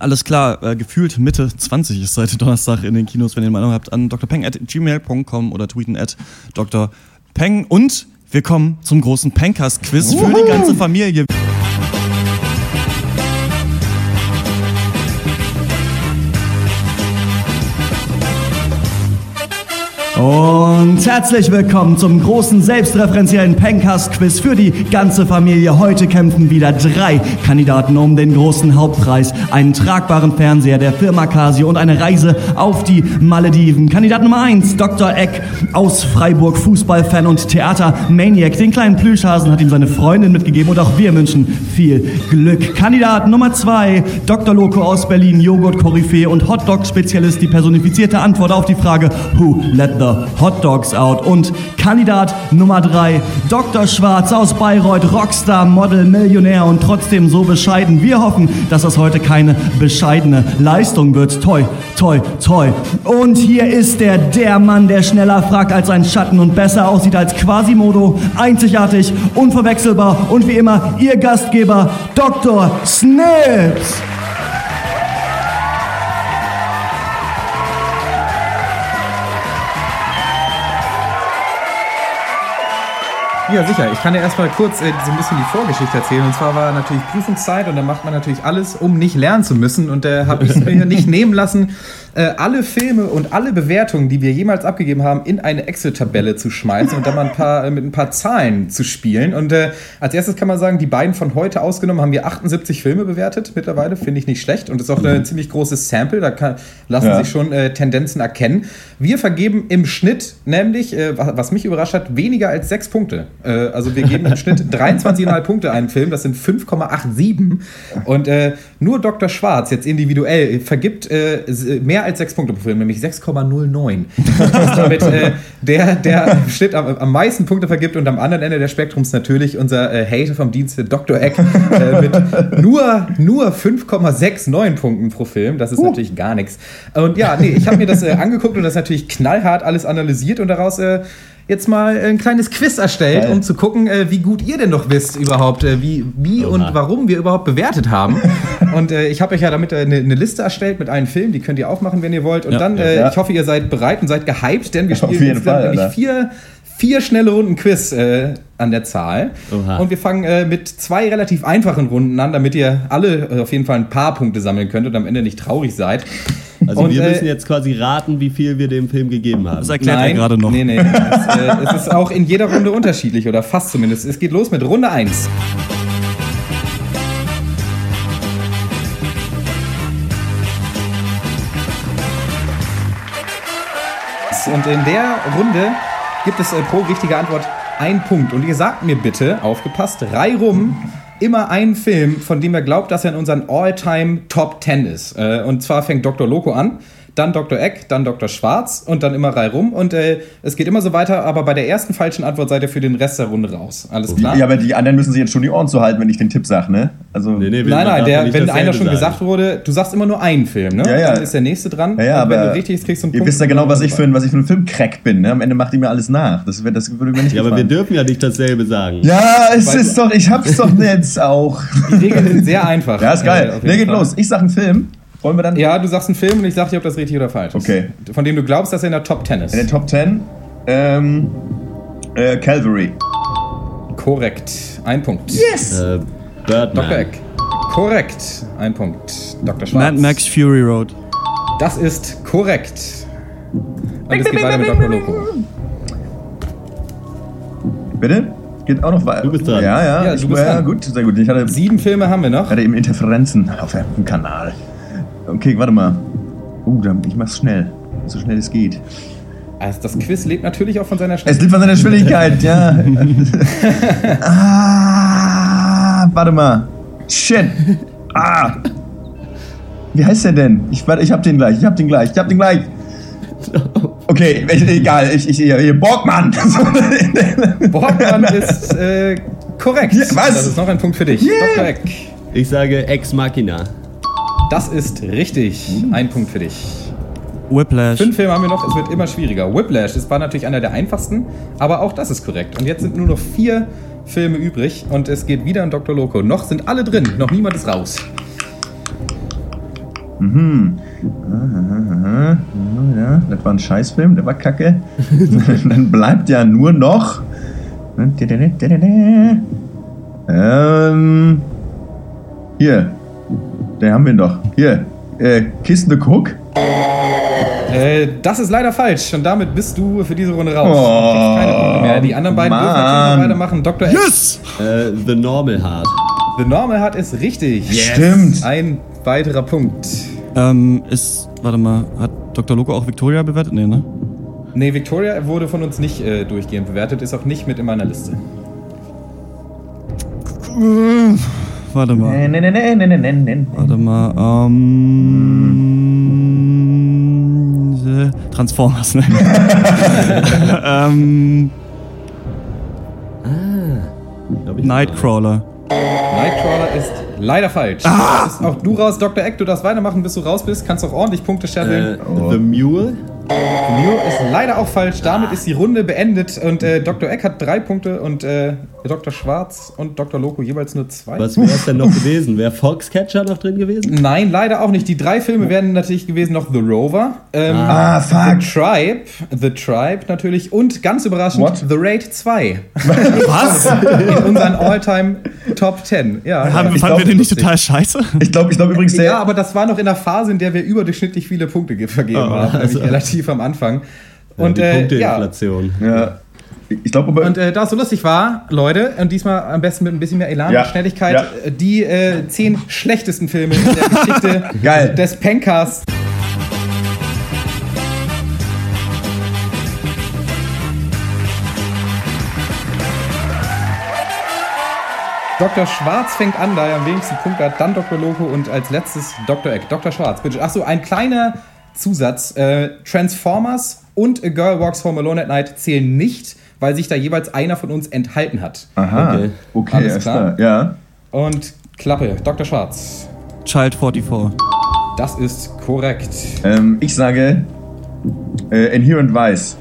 Alles klar, äh, gefühlt Mitte 20 ist seit Donnerstag in den Kinos, wenn ihr eine Meinung habt, an drpeng at gmail.com oder tweeten at drpeng. Und wir kommen zum großen Pencast-Quiz für die ganze Familie. Und herzlich willkommen zum großen selbstreferenziellen Pencast-Quiz für die ganze Familie. Heute kämpfen wieder drei Kandidaten um den großen Hauptpreis, einen tragbaren Fernseher der Firma Casio und eine Reise auf die Malediven. Kandidat Nummer eins, Dr. Eck aus Freiburg, Fußballfan und Theater-Maniac. Den kleinen Plüschhasen hat ihm seine Freundin mitgegeben und auch wir wünschen viel Glück. Kandidat Nummer zwei, Dr. Loco aus Berlin, Joghurt-Koryphäe und Hotdog-Spezialist, die personifizierte Antwort auf die Frage Who let the Hot Dogs Out. Und Kandidat Nummer 3, Dr. Schwarz aus Bayreuth, Rockstar, Model, Millionär und trotzdem so bescheiden. Wir hoffen, dass das heute keine bescheidene Leistung wird. Toi, toi, toi. Und hier ist der, der Mann, der schneller fragt als ein Schatten und besser aussieht als Quasimodo. Einzigartig, unverwechselbar und wie immer Ihr Gastgeber, Dr. Snips. Ja, sicher. Ich kann ja erstmal kurz äh, so ein bisschen die Vorgeschichte erzählen. Und zwar war natürlich Prüfungszeit und da macht man natürlich alles, um nicht lernen zu müssen. Und da äh, habe ich es mir nicht [LAUGHS] nehmen lassen, äh, alle Filme und alle Bewertungen, die wir jemals abgegeben haben, in eine Excel-Tabelle zu schmeißen und dann mal ein paar, äh, mit ein paar Zahlen zu spielen. Und äh, als erstes kann man sagen, die beiden von heute ausgenommen haben wir 78 Filme bewertet mittlerweile. Finde ich nicht schlecht. Und das ist auch ein ziemlich großes Sample. Da kann, lassen Ja. sich schon äh, Tendenzen erkennen. Wir vergeben im Schnitt nämlich, äh, was mich überrascht hat, weniger als sechs Punkte. Äh, also wir geben im Schnitt [LAUGHS] 23,5 Punkte einem Film. Das sind 5,87. Und äh, nur Dr. Schwarz jetzt individuell vergibt äh, mehr als sechs Punkte pro Film, nämlich 6,09. Das ist damit äh, der, der im Schnitt am, am meisten Punkte vergibt und am anderen Ende des Spektrums natürlich unser äh, Hater vom Dienste Dr. Eck äh, mit nur, nur 5,69 Punkten pro Film. Das ist natürlich gar nichts. Und ja, nee, ich habe mir das angeguckt und das natürlich knallhart alles analysiert und daraus jetzt mal ein kleines Quiz erstellt, Geil. um zu gucken, äh, wie gut ihr denn noch wisst überhaupt, äh, wie, wie und warum wir überhaupt bewertet haben. [LAUGHS] Und äh, ich habe euch ja damit äh, eine, eine Liste erstellt mit allen Filmen, die könnt ihr aufmachen, wenn ihr wollt. Und Ja. dann, Ja, äh, ja. ich hoffe, ihr seid bereit und seid gehypt, denn wir spielen insgesamt Fall, nämlich vier, vier schnelle Runden Quiz äh, an der Zahl. Oha. Und wir fangen äh, mit zwei relativ einfachen Runden an, damit ihr alle äh, auf jeden Fall ein paar Punkte sammeln könnt und am Ende nicht traurig seid. Also Und, wir äh, müssen jetzt quasi raten, wie viel wir dem Film gegeben haben. Das erklärt er gerade noch. Nee, nee. Es, äh, es ist auch in jeder Runde unterschiedlich oder fast zumindest. Es geht los mit Runde 1. Und in der Runde gibt es äh, pro richtige Antwort ein Punkt. Und ihr sagt mir bitte, aufgepasst, reihum immer einen Film, von dem ihr glaubt, dass er in unseren All-Time Top 10 ist. Äh, und zwar fängt Dr. Loco an, dann Dr. Eck, dann Dr. Schwarz und dann immer reihum. Und äh, es geht immer so weiter, aber bei der ersten falschen Antwort seid ihr für den Rest der Runde raus. Alles klar? Ja, aber die anderen müssen sich jetzt schon die Ohren zu halten, wenn ich den Tipp sage, ne? Also, Nee, nee, Nein, nein, der, wenn einer schon sagen. gesagt wurde, du sagst immer nur einen Film, ne? Ja, ja. Dann ist der nächste dran. Ja, ja, und wenn aber du richtig ist, kriegst du einen ihr Punkt. wisst ja genau, was ich für ein, was ich für ein Filmcrack bin, ne? Am Ende macht ihr mir alles nach. Das, das würde mir nicht Ja, aber wir gefallen. dürfen ja nicht dasselbe sagen. Ja, es Weil- ist doch, ich hab's doch [LAUGHS] jetzt auch. Die Regeln sind sehr einfach. Ja, ist Äh, geil. auf jeden Ne, geht Fall. los. Ich sag einen Film. Wollen wir dann? Ja, du sagst einen Film und ich sag dir, ob das richtig oder falsch ist. Okay. Von dem du glaubst, dass er in der Top 10 ist. In den Top 10. Ähm, äh, Calvary. Korrekt. Ein Punkt. Yes! Äh, Birdman. Dr. Eck. Korrekt. Ein Punkt. Dr. Schwarz. Mad Max Fury Road. Das ist korrekt. Und es geht weiter mit Dr. Loco. Bitte? Geht auch noch weiter. Du bist dran. Ja, ja. Ja, ich, du bist ja dran. gut, sehr gut. Ich hatte, Sieben Filme haben wir noch. hatte eben Interferenzen auf dem Kanal. Okay, warte mal. Uh, dann, ich mach's schnell. So schnell es geht. Also das Quiz lebt natürlich auch von seiner Es Schnelligkeit. liegt von seiner Geschwindigkeit, ja. [LAUGHS] ah, warte mal. Shit. Ah. Wie heißt der denn? Ich, warte, ich hab den gleich, ich hab den gleich, ich hab den gleich. Okay, ich, egal, ich, ich, hier, Borgmann. [LAUGHS] Borgmann ist äh, korrekt. Ja, was? Das ist noch ein Punkt für dich. Yeah. Dr. Eck. Ich sage Ex Machina. Das ist richtig. Ein Punkt für dich. Whiplash. Fünf Filme haben wir noch, es wird immer schwieriger. Whiplash, das war natürlich einer der einfachsten, aber auch das ist korrekt. Und jetzt sind nur noch vier Filme übrig und es geht wieder an Dr. Loco. Noch sind alle drin, noch niemand ist raus. Mhm. Aha, Ja, das war ein Scheißfilm, der war kacke. [LAUGHS] Dann bleibt ja nur noch. Ähm. Hier. Der haben wir ihn doch. Hier. Äh, Kiss the Cook. Äh, das ist leider falsch und damit bist du für diese Runde raus. Oh, Du kriegst keine Punkte mehr. Die anderen beiden dürfen natürlich weitermachen. Dr. Yes! Äh, The Normal Heart. The Normal Heart ist richtig. Stimmt. Ein weiterer Punkt. Ähm, ist, warte mal, hat Dr. Loco auch Victoria bewertet? Nee, ne? Nee, Victoria wurde von uns nicht äh, durchgehend bewertet, ist auch nicht mit in meiner Liste. Warte mal. Nee, nee, nee, nee, nee, nee, nee. Warte mal, ähm. äh, Transformers, ne? [LAUGHS] ähm. Ich Nightcrawler. Nightcrawler ist Leider falsch. Ah! Bist auch du raus, Dr. Eck, du darfst weitermachen, bis du raus bist. Kannst auch ordentlich Punkte Äh, stellen. The Mule? Mio ist leider auch falsch. Damit ist die Runde beendet. Und äh, Dr. Eck hat drei Punkte und äh, Dr. Schwarz und Dr. Loco jeweils nur zwei. Was wäre es denn noch gewesen? Wäre Foxcatcher noch drin gewesen? Nein, leider auch nicht. Die drei Filme wären natürlich gewesen noch The Rover, ähm, Ah, fuck. The Tribe, The Tribe natürlich und ganz überraschend What? The Raid 2. Was? In unseren All-Time Top 10. Ja, Haben, fanden wir glaub, den nicht total scheiße? Ich glaube ich glaub übrigens, der, ja, aber das war noch in der Phase, in der wir überdurchschnittlich viele Punkte ge- vergeben Oh, haben, also. relativ am Anfang. Und die äh, ja, Punkteinflation. ja, ich glaube Und äh, da es so lustig war, Leute, und diesmal am besten mit ein bisschen mehr Elan Ja, und Schnelligkeit, ja. äh, die äh, zehn schlechtesten Filme in der Geschichte [LAUGHS] Geil. des Pencasts. Dr. Schwarz fängt an, da er am wenigsten Punkte hat, dann Dr. Loco und als letztes Dr. Eck. Dr. Schwarz, bitte. Achso, ein kleiner Zusatz. Äh, Transformers und A Girl Walks Home Alone at Night zählen nicht, weil sich da jeweils einer von uns enthalten hat. aha, Okay. okay, Alles klar. klar. Ja. Und Klappe, Dr. Schwarz. Child 44. Das ist korrekt. Ähm, ich sage äh, Inherent Vice.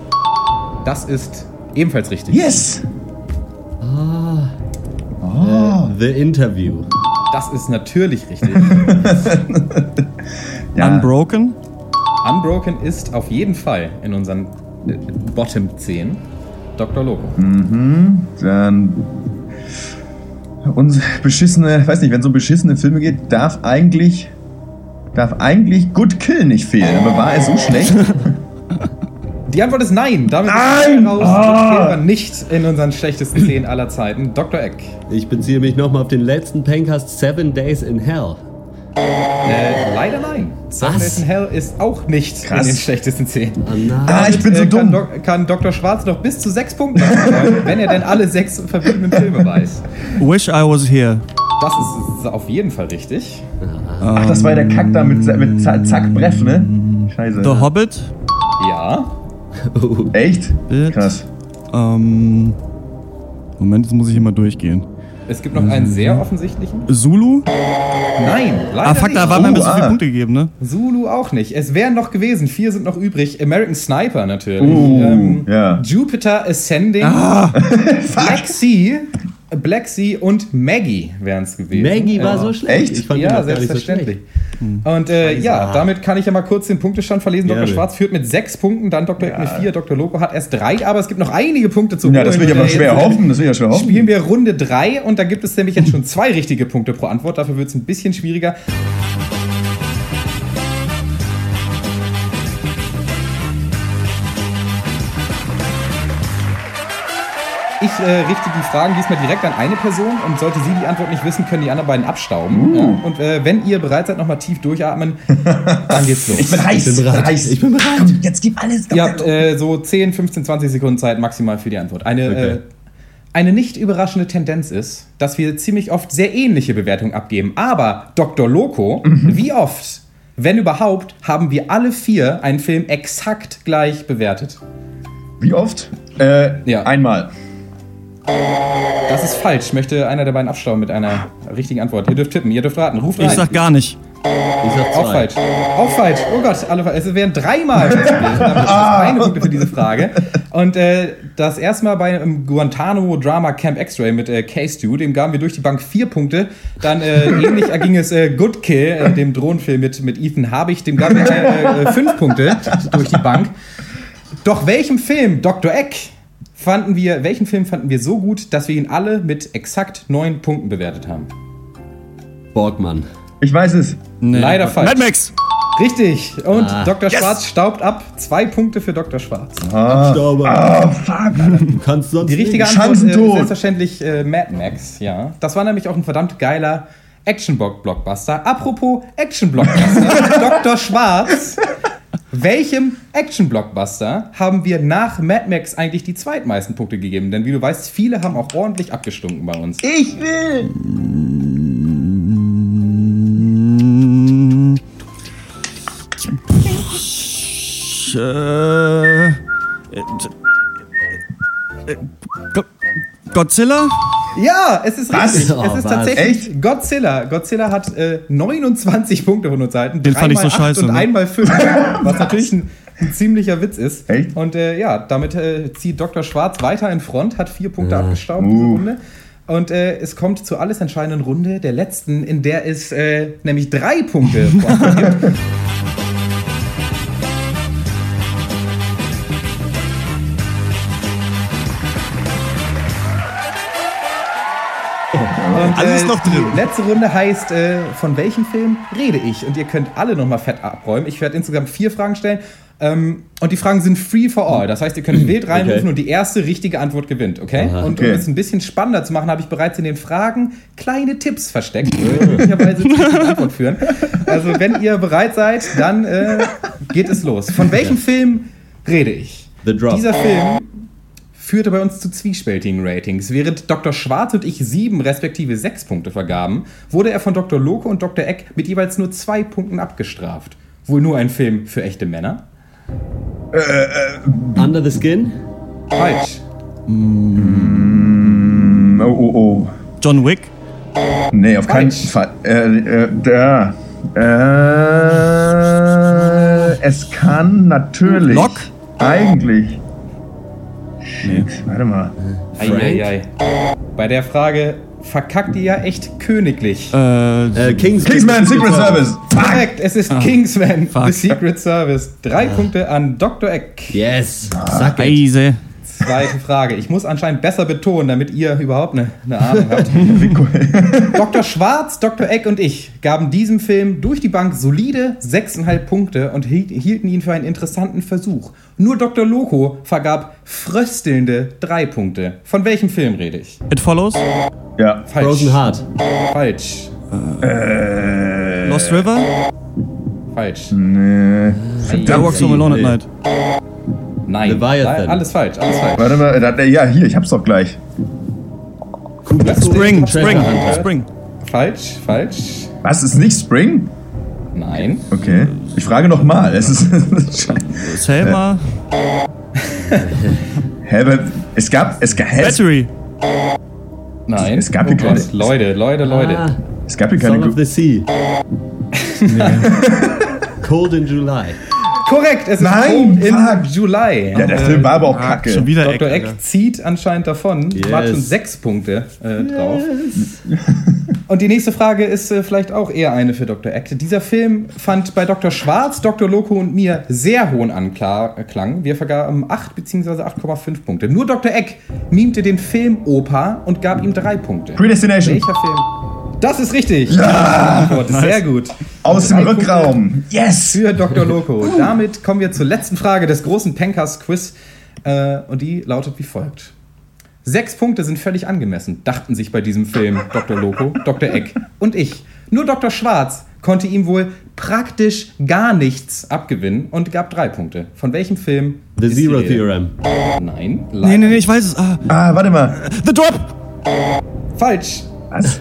Das ist ebenfalls richtig. Yes! Äh, The Interview. Das ist natürlich richtig. [LAUGHS] Ja. Unbroken. Unbroken ist auf jeden Fall in unseren äh, Bottom 10. Dr. Loco. Mhm. Dann. Uns beschissene, weiß nicht, wenn es um beschissene Filme geht, darf eigentlich. Darf eigentlich Good Kill nicht fehlen. Aber war er so schlecht? [LAUGHS] Die Antwort ist nein. Damit Nein! ist raus. Ah! Good Kill war nicht in unseren schlechtesten 10 aller Zeiten. Dr. Eck. Ich beziehe mich nochmal auf den letzten Pencast Seven Days in Hell. Äh, leider nein. In Hell ist auch nicht Krass. in den schlechtesten 10. Oh nein. Ah, ich bin so äh, kann, dumm. Dok- kann Dr. Schwarz noch bis zu sechs Punkte machen, [LAUGHS] wenn er denn alle sechs verbliebenen Filme weiß. Wish I was here. Das ist auf jeden Fall richtig. Ach, das war der Kack da mit, mit Zack, Zack Breff, ne? Scheiße. The Hobbit. Ja. Echt? It. Krass. Ähm, Moment, jetzt muss ich immer durchgehen. Es gibt noch einen sehr offensichtlichen. Zulu? Nein, leider Ah, fuck, da nicht. waren mir Oh, so viele ah. Punkte gegeben, ne? Zulu auch nicht. Es wären noch gewesen. Vier sind noch übrig. American Sniper natürlich. Uh, Ähm, ja. Jupiter Ascending. [LAUGHS] Black Sea. Black Sea und Maggie wären es gewesen. Maggie war Äh, so schlecht. Echt? Ich fand ja, so selbstverständlich. schlecht. Und äh, ja, damit kann ich ja mal kurz den Punktestand verlesen. Dr. Schwarz führt mit sechs Punkten, dann Dr. Eck mit vier, Dr. Loco hat erst drei, aber es gibt noch einige Punkte zu Ja, das will ich aber äh, schwer hoffen. Das will ich ja schwer hoffen. Spielen wir Runde drei und da gibt es nämlich jetzt schon zwei [LAUGHS] richtige Punkte pro Antwort. Dafür wird es ein bisschen schwieriger. Ich äh, richte die Fragen diesmal direkt an eine Person und sollte sie die Antwort nicht wissen, können die anderen beiden abstauben. Uh. Ja, und äh, wenn ihr bereit seid, nochmal tief durchatmen, [LAUGHS] dann geht's los. Ich bin heiß. Ich bin bereit. heiß. Ich bin bereit. Komm, jetzt gib alles. Ihr habt äh, so 10, 15, 20 Sekunden Zeit maximal für die Antwort. Eine, Okay. äh, eine nicht überraschende Tendenz ist, dass wir ziemlich oft sehr ähnliche Bewertungen abgeben. Aber Dr. Loco, wie oft, wenn überhaupt, haben wir alle vier einen Film exakt gleich bewertet? Wie oft? Äh, Ja. Einmal. Das ist falsch. Möchte einer der beiden abstauben mit einer richtigen Antwort. Ihr dürft tippen, ihr dürft raten. Ruft rein. Ich sag gar nicht. Ich sag Auch zwei. falsch. Auch falsch. Oh Gott, alle falsch. Es wären dreimal [LAUGHS] [LAUGHS] das eine Punkte für diese Frage. Und äh, das erste Mal bei einem Guantanamo Drama Camp X-Ray mit äh, K-Stu, dem gaben wir durch die Bank vier Punkte. Dann äh, [LAUGHS] ähnlich erging es äh, Good Kill, äh, dem Drohnenfilm mit, mit Ethan Habich, dem gaben wir äh, äh, fünf Punkte durch die Bank. Doch welchem Film, Dr. Eck, fanden wir, welchen Film fanden wir so gut, dass wir ihn alle mit exakt neun Punkten bewertet haben? Borgmann. Ich weiß es. Nee. Leider falsch. Mad Max. Richtig. Und Ah. Dr. Schwarz staubt ab. Zwei Punkte für Dr. Schwarz. Abstauber. Oh, fuck. Du kannst sonst Die richtige nicht. Antwort äh, ist selbstverständlich äh, Mad Max, ja. Das war nämlich auch ein verdammt geiler Action-Blockbuster. Apropos Action-Blockbuster, [LAUGHS] Dr. Schwarz. Welchem Action-Blockbuster haben wir nach Mad Max eigentlich die zweitmeisten Punkte gegeben? Denn wie du weißt, viele haben auch ordentlich abgestunken bei uns. Ich will. Äh, äh, äh, Go- Godzilla? Ja, es ist Was? richtig. Oh, es ist was? tatsächlich Godzilla. Godzilla hat äh, 29 Punkte von uns Seiten. Den fand ich so scheiße, Und ne? einmal 5. [LAUGHS] was natürlich ein, ein ziemlicher Witz ist. Echt? Und äh, ja, damit äh, zieht Dr. Schwarz weiter in Front, hat vier Punkte abgestaubt diese Uh. Runde. Und äh, es kommt zur alles entscheidenden Runde, der letzten, in der es äh, nämlich drei Punkte [LAUGHS] gibt. Und, Alles äh, noch drin. Die letzte Runde heißt, äh, von welchem Film rede ich? Und ihr könnt alle nochmal fett abräumen. Ich werde insgesamt vier Fragen stellen. Ähm, und die Fragen sind free for all. Das heißt, ihr könnt wild reinrufen Okay. und die erste richtige Antwort gewinnt, okay? Aha. Und Okay. um es ein bisschen spannender zu machen, habe ich bereits in den Fragen kleine Tipps versteckt, die möglicherweise zu der Antwort führen. Also, wenn ihr bereit seid, dann äh, geht es los. Von welchem Film rede ich? The Drop. Dieser Film führte bei uns zu zwiespältigen Ratings. Während Dr. Schwarz und ich sieben respektive sechs Punkte vergaben, wurde er von Dr. Loke und Dr. Eck mit jeweils nur zwei Punkten abgestraft. Wohl nur ein Film für echte Männer? Under the Skin? Falsch. Mm, Oh, oh, oh. John Wick. Nee, auf keinen Falsch. Fall. Äh, äh, da. Äh, es kann natürlich. Lock? Eigentlich. Shit, warte mal. Eieiei. Bei der Frage verkackt ihr ja echt königlich. Äh, Äh, Kings Kingsman Secret Service. Korrekt, es ist Kingsman, Fuck. The Secret Service. Drei Punkte an Dr. Eck. Yes. It. Eise. Zweite Frage. Ich muss anscheinend besser betonen, damit ihr überhaupt eine, eine Ahnung [LAUGHS] habt. Dr. Schwarz, Dr. Eck und ich gaben diesem Film durch die Bank solide 6,5 Punkte und hielt- hielten ihn für einen interessanten Versuch. Nur Dr. Loco vergab fröstelnde 3 Punkte. Von welchem Film rede ich? It Follows. Ja. Falsch. Frozen Heart. Falsch. Äh, Lost River. Falsch. nee. I Walk So Alone at. Night. Nein. Leviathan. Alles falsch. Alles falsch. Warte mal, da, ja, hier, ich hab's doch gleich. Spring. Spring. Spring. Falsch. Falsch. Was, ist nicht Spring? Nein. Okay. Ich frage nochmal. Es ist. [LAUGHS] Selma. [LAUGHS] Hä, aber es gab. Es gab, Battery. Nein. Es gab hier oh keine-. Leute, Leute, Leute. Ah, es gab hier Song keine. of the Sea. [LAUGHS] Cold in July. Korrekt, es ist Nein, in. July. Ja, der Film war aber auch kacke. Schon wieder Dr. Eck. Eck zieht anscheinend davon, Yes. macht schon sechs Punkte äh, drauf. Und die nächste Frage ist äh, vielleicht auch eher eine für Dr. Eck. Dieser Film fand bei Dr. Schwarz, Dr. Loco und mir sehr hohen Anklang. Wir vergaben 8 bzw. 8,5 Punkte. Nur Dr. Eck mimte den Film Opa und gab ihm drei Punkte. Predestination. Welcher Film? Das ist richtig. Ja! Sehr gut. Aus dem Drei Punkte Rückraum. Yes! für Dr. Loco. Damit kommen wir zur letzten Frage des großen Pencast-Quiz. Äh, und die lautet wie folgt. Sechs Punkte sind völlig angemessen, dachten sich bei diesem Film Dr. Loco, Dr. Eck und ich. Nur Dr. Schwarz konnte ihm wohl praktisch gar nichts abgewinnen und gab drei Punkte. Von welchem Film? The Zero? Theorem. Nein. Nee, leider nee, nee, ich weiß es. Ah, Ah, warte mal. The Drop. Falsch. Was?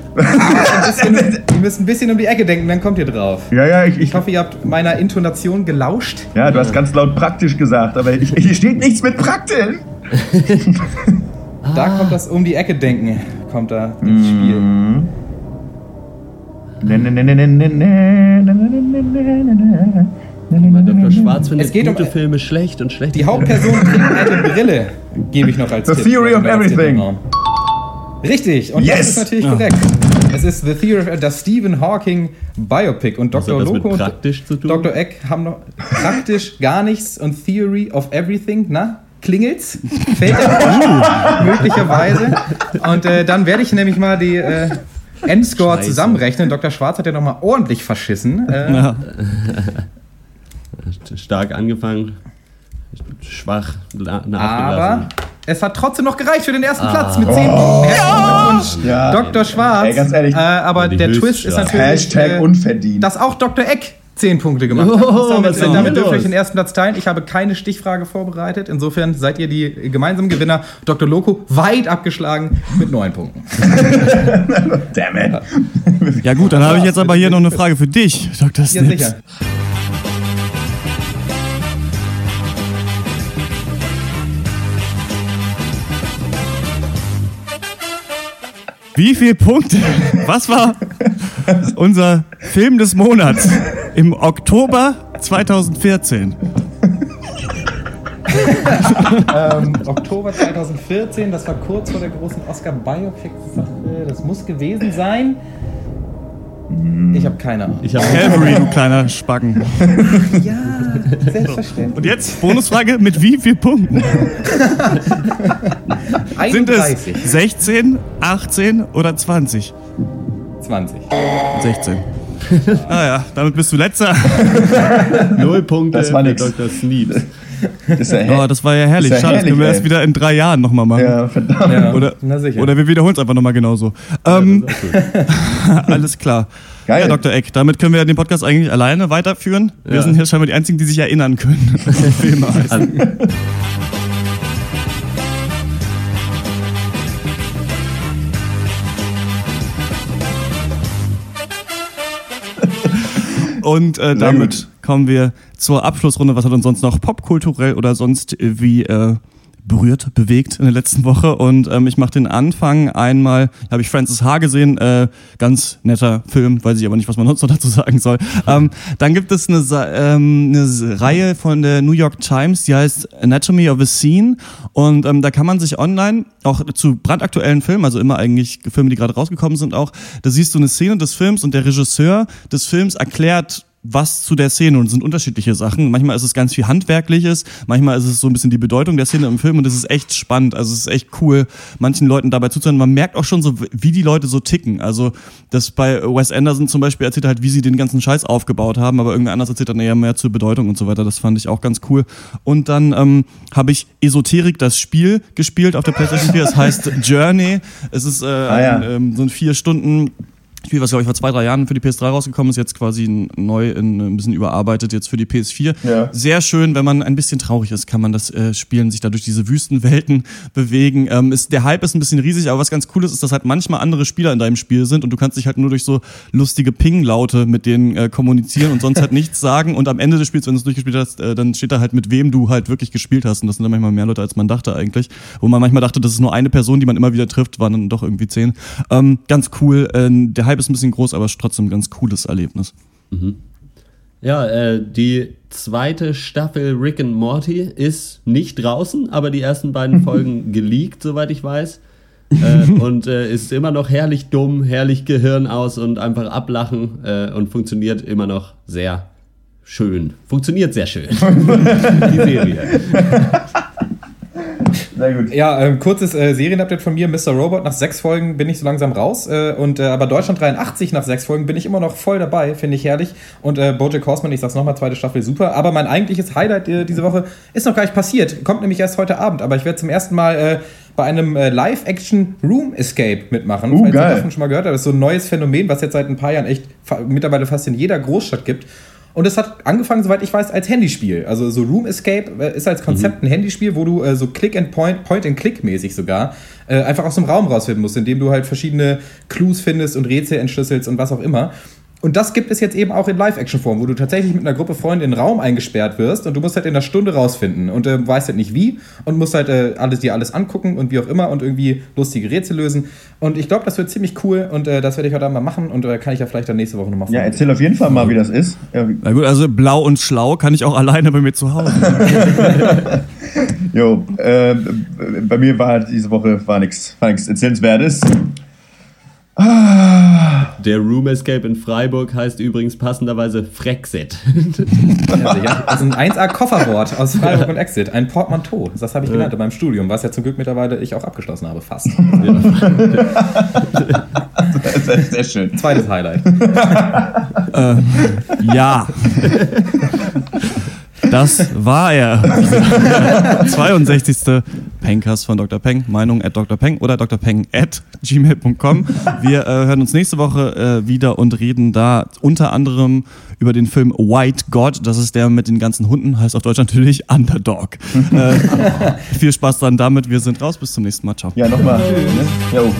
Ihr müsst ein bisschen um die Ecke denken, dann kommt ihr drauf. Ja, ja, ich, ich, Ich hoffe, ihr habt meiner Intonation gelauscht. ja, du hast ganz laut praktisch gesagt, aber ich, hier steht nichts mit praktisch. [LAUGHS] Ah. Da kommt das um die Ecke denken, kommt da ins Spiel. Mhm. Dr. Schwarz findet es geht gute um, Filme schlecht und schlecht. Die Hauptperson [LAUGHS] trägt eine Brille, gebe ich noch als The Tipp. Theory of Everything. Richtig, und yes. das ist natürlich ja. korrekt. Es ist The Theory of das Stephen Hawking Biopic und Dr. Loco und Dr. Eck haben noch praktisch gar nichts und Theory of Everything, na? Klingelt's? Fällt der Möglicherweise. Und äh, dann werde ich nämlich mal die äh, Endscore Scheiße. zusammenrechnen. Dr. Schwarz hat ja nochmal ordentlich verschissen. Äh, Ja. Stark angefangen, schwach na- Aber nachgelassen. es hat trotzdem noch gereicht für den ersten Platz mit 10 Punkten. Herzlichen Glückwunsch, Ja. Dr. Schwarz. Ey, ganz ehrlich. Äh, aber der Twist ist natürlich, Hashtag äh, unverdient. dass auch Dr. Eck 10 Punkte gemacht. Oh, damit was damit dürft ihr euch den ersten Platz teilen. Ich habe keine Stichfrage vorbereitet. Insofern seid ihr die gemeinsamen Gewinner. Dr. Loco weit abgeschlagen mit 9 Punkten. [LAUGHS] Damn it. ja gut, dann habe ich jetzt aber hier noch eine Frage für dich, Dr. Ja, Snips. sicher. Wie viele Punkte? Was war unser Film des Monats im Oktober 2014? ähm, Oktober 2014, das war kurz vor der großen Oscar Biopic-Sache. Das muss gewesen sein. Ich habe keine Ahnung. Ich habe Calvary, du kleiner Spacken. ja, selbstverständlich. Und jetzt Bonusfrage: Mit wie viel Punkten? [LAUGHS] Sind es 31. 16, 18 oder 20? 20. 16. Ah ja, damit bist du letzter. [LAUGHS] Null Punkte Das war nix. Dr. Sneeps. Das ist ja Oh, das war ja herrlich. Ja Schade, das können wir herrlich, erst ey. wieder in drei Jahren nochmal machen. Ja, verdammt. Ja, Oder, na sicher. oder wir wiederholen es einfach nochmal genauso. Ähm, [LAUGHS] alles klar. Geil. Ja, Dr. Eck, damit können wir den Podcast eigentlich alleine weiterführen. Wir sind hier scheinbar die Einzigen, die sich erinnern können, [LAUGHS] Filme heißen. Und äh, damit kommen wir zur Abschlussrunde. Was hat uns sonst noch popkulturell oder sonst wie äh, berührt, bewegt in der letzten Woche? Und ähm, ich mache den Anfang einmal, habe ich Francis H. gesehen, äh, ganz netter Film, weiß ich aber nicht, was man sonst noch dazu sagen soll. [LAUGHS] Ähm, dann gibt es eine, ähm, eine Reihe von der New York Times, die heißt Anatomy of a Scene. Und ähm, da kann man sich online auch zu brandaktuellen Filmen, also immer eigentlich Filme, die gerade rausgekommen sind, auch, da siehst du eine Szene des Films und der Regisseur des Films erklärt was zu der Szene und es sind unterschiedliche Sachen. Manchmal ist es ganz viel Handwerkliches, manchmal ist es so ein bisschen die Bedeutung der Szene im Film und es ist echt spannend. Also es ist echt cool, manchen Leuten dabei zuzuhören. Man merkt auch schon so, wie die Leute so ticken. Also das bei Wes Anderson zum Beispiel erzählt er halt, wie sie den ganzen Scheiß aufgebaut haben, aber irgendwer anders erzählt dann eher mehr zur Bedeutung und so weiter. Das fand ich auch ganz cool. Und dann ähm, habe ich Esoterik, das Spiel, gespielt auf der PlayStation 4. Es heißt Journey. Es ist äh, Ah, ja. ein, ähm, so ein vier Stunden Spiel, was glaube ich vor zwei, drei Jahren für die PS3 rausgekommen ist, jetzt quasi neu in, ein bisschen überarbeitet jetzt für die PS4. Ja. Sehr schön, wenn man ein bisschen traurig ist, kann man das äh, spielen, sich da durch diese Wüstenwelten [LAUGHS] bewegen. Ähm, ist, der Hype ist ein bisschen riesig, aber was ganz cool ist, ist, dass halt manchmal andere Spieler in deinem Spiel sind und du kannst dich halt nur durch so lustige Ping-Laute mit denen äh, kommunizieren und sonst halt [LAUGHS] nichts sagen und am Ende des Spiels, wenn du es durchgespielt hast, äh, dann steht da halt, mit wem du halt wirklich gespielt hast und das sind dann manchmal mehr Leute, als man dachte eigentlich. Wo man manchmal dachte, das ist nur eine Person, die man immer wieder trifft, waren dann doch irgendwie zehn. Ähm, ganz cool, äh, der Hype ist ein bisschen groß, aber ist trotzdem ein ganz cooles Erlebnis. Ja, äh, die zweite Staffel Rick and Morty ist nicht draußen, aber die ersten beiden [LAUGHS] Folgen geleakt, soweit ich weiß. äh, und äh, ist immer noch herrlich dumm, herrlich Gehirn aus und einfach ablachen äh, und funktioniert immer noch sehr schön. Funktioniert sehr schön. [LAUGHS] die Serie. Sehr gut. Ja, ähm, kurzes äh, Serienupdate von mir. Mr. Robot, nach sechs Folgen bin ich so langsam raus. Äh, und, äh, aber Deutschland 83 nach sechs Folgen bin ich immer noch voll dabei. Finde ich herrlich. Und äh, Bojack Horseman, ich sag's nochmal, zweite Staffel super. Aber mein eigentliches Highlight äh, diese Woche ist noch gar nicht passiert. Kommt nämlich erst heute Abend. Aber ich werde zum ersten Mal äh, bei einem äh, Live-Action Room Escape mitmachen. Uh, Falls ihr geil. davon schon mal gehört habt. Das ist so ein neues Phänomen, was jetzt seit ein paar Jahren echt fa mittlerweile fast in jeder Großstadt gibt. Und es hat angefangen, soweit ich weiß, als Handyspiel. Also so Room Escape äh, ist als Konzept ein Handyspiel, wo du äh, so Click and Point, Point and Click mäßig sogar äh, einfach aus dem Raum rausfinden musst, indem du halt verschiedene Clues findest und Rätsel entschlüsselst und was auch immer. Und das gibt es jetzt eben auch in Live-Action-Form, wo du tatsächlich mit einer Gruppe Freunde in einen Raum eingesperrt wirst und du musst halt in einer Stunde rausfinden und äh, weißt halt nicht wie und musst halt äh, alles, dir alles angucken und wie auch immer und irgendwie lustige Rätsel lösen. Und ich glaube, das wird ziemlich cool und äh, das werde ich heute Abend mal machen und äh, kann ich ja vielleicht dann nächste Woche nochmal Ja, erzähl auf jeden Fall mal, wie das ist. Na gut, also blau und schlau kann ich auch alleine bei mir zu Hause. [LAUGHS] Jo, äh, bei mir war halt diese Woche war nichts war nix Erzählenswertes. Ah, Der Room Escape in Freiburg heißt übrigens passenderweise Frexit. [LAUGHS] Ja, ist ein 1A-Kofferwort aus Freiburg und Exit. Ein Portmanteau. Das habe ich gelernt in meinem Studium, was ja zum Glück mittlerweile ich auch abgeschlossen habe. Fast. [LAUGHS] sehr, sehr schön. Zweites Highlight. äh, ja. [LAUGHS] Das war er. [LAUGHS] 62. Pencast von Dr. Peng. Meinung at Dr. Peng oder drpeng at gmail.com. Wir äh, hören uns nächste Woche äh, wieder und reden da unter anderem über den Film White God. Das ist der mit den ganzen Hunden, heißt auf Deutsch natürlich Underdog. äh, [LAUGHS] viel Spaß dann damit. Wir sind raus. Bis zum nächsten Mal. Ciao. Ja, nochmal. Ne? Jo.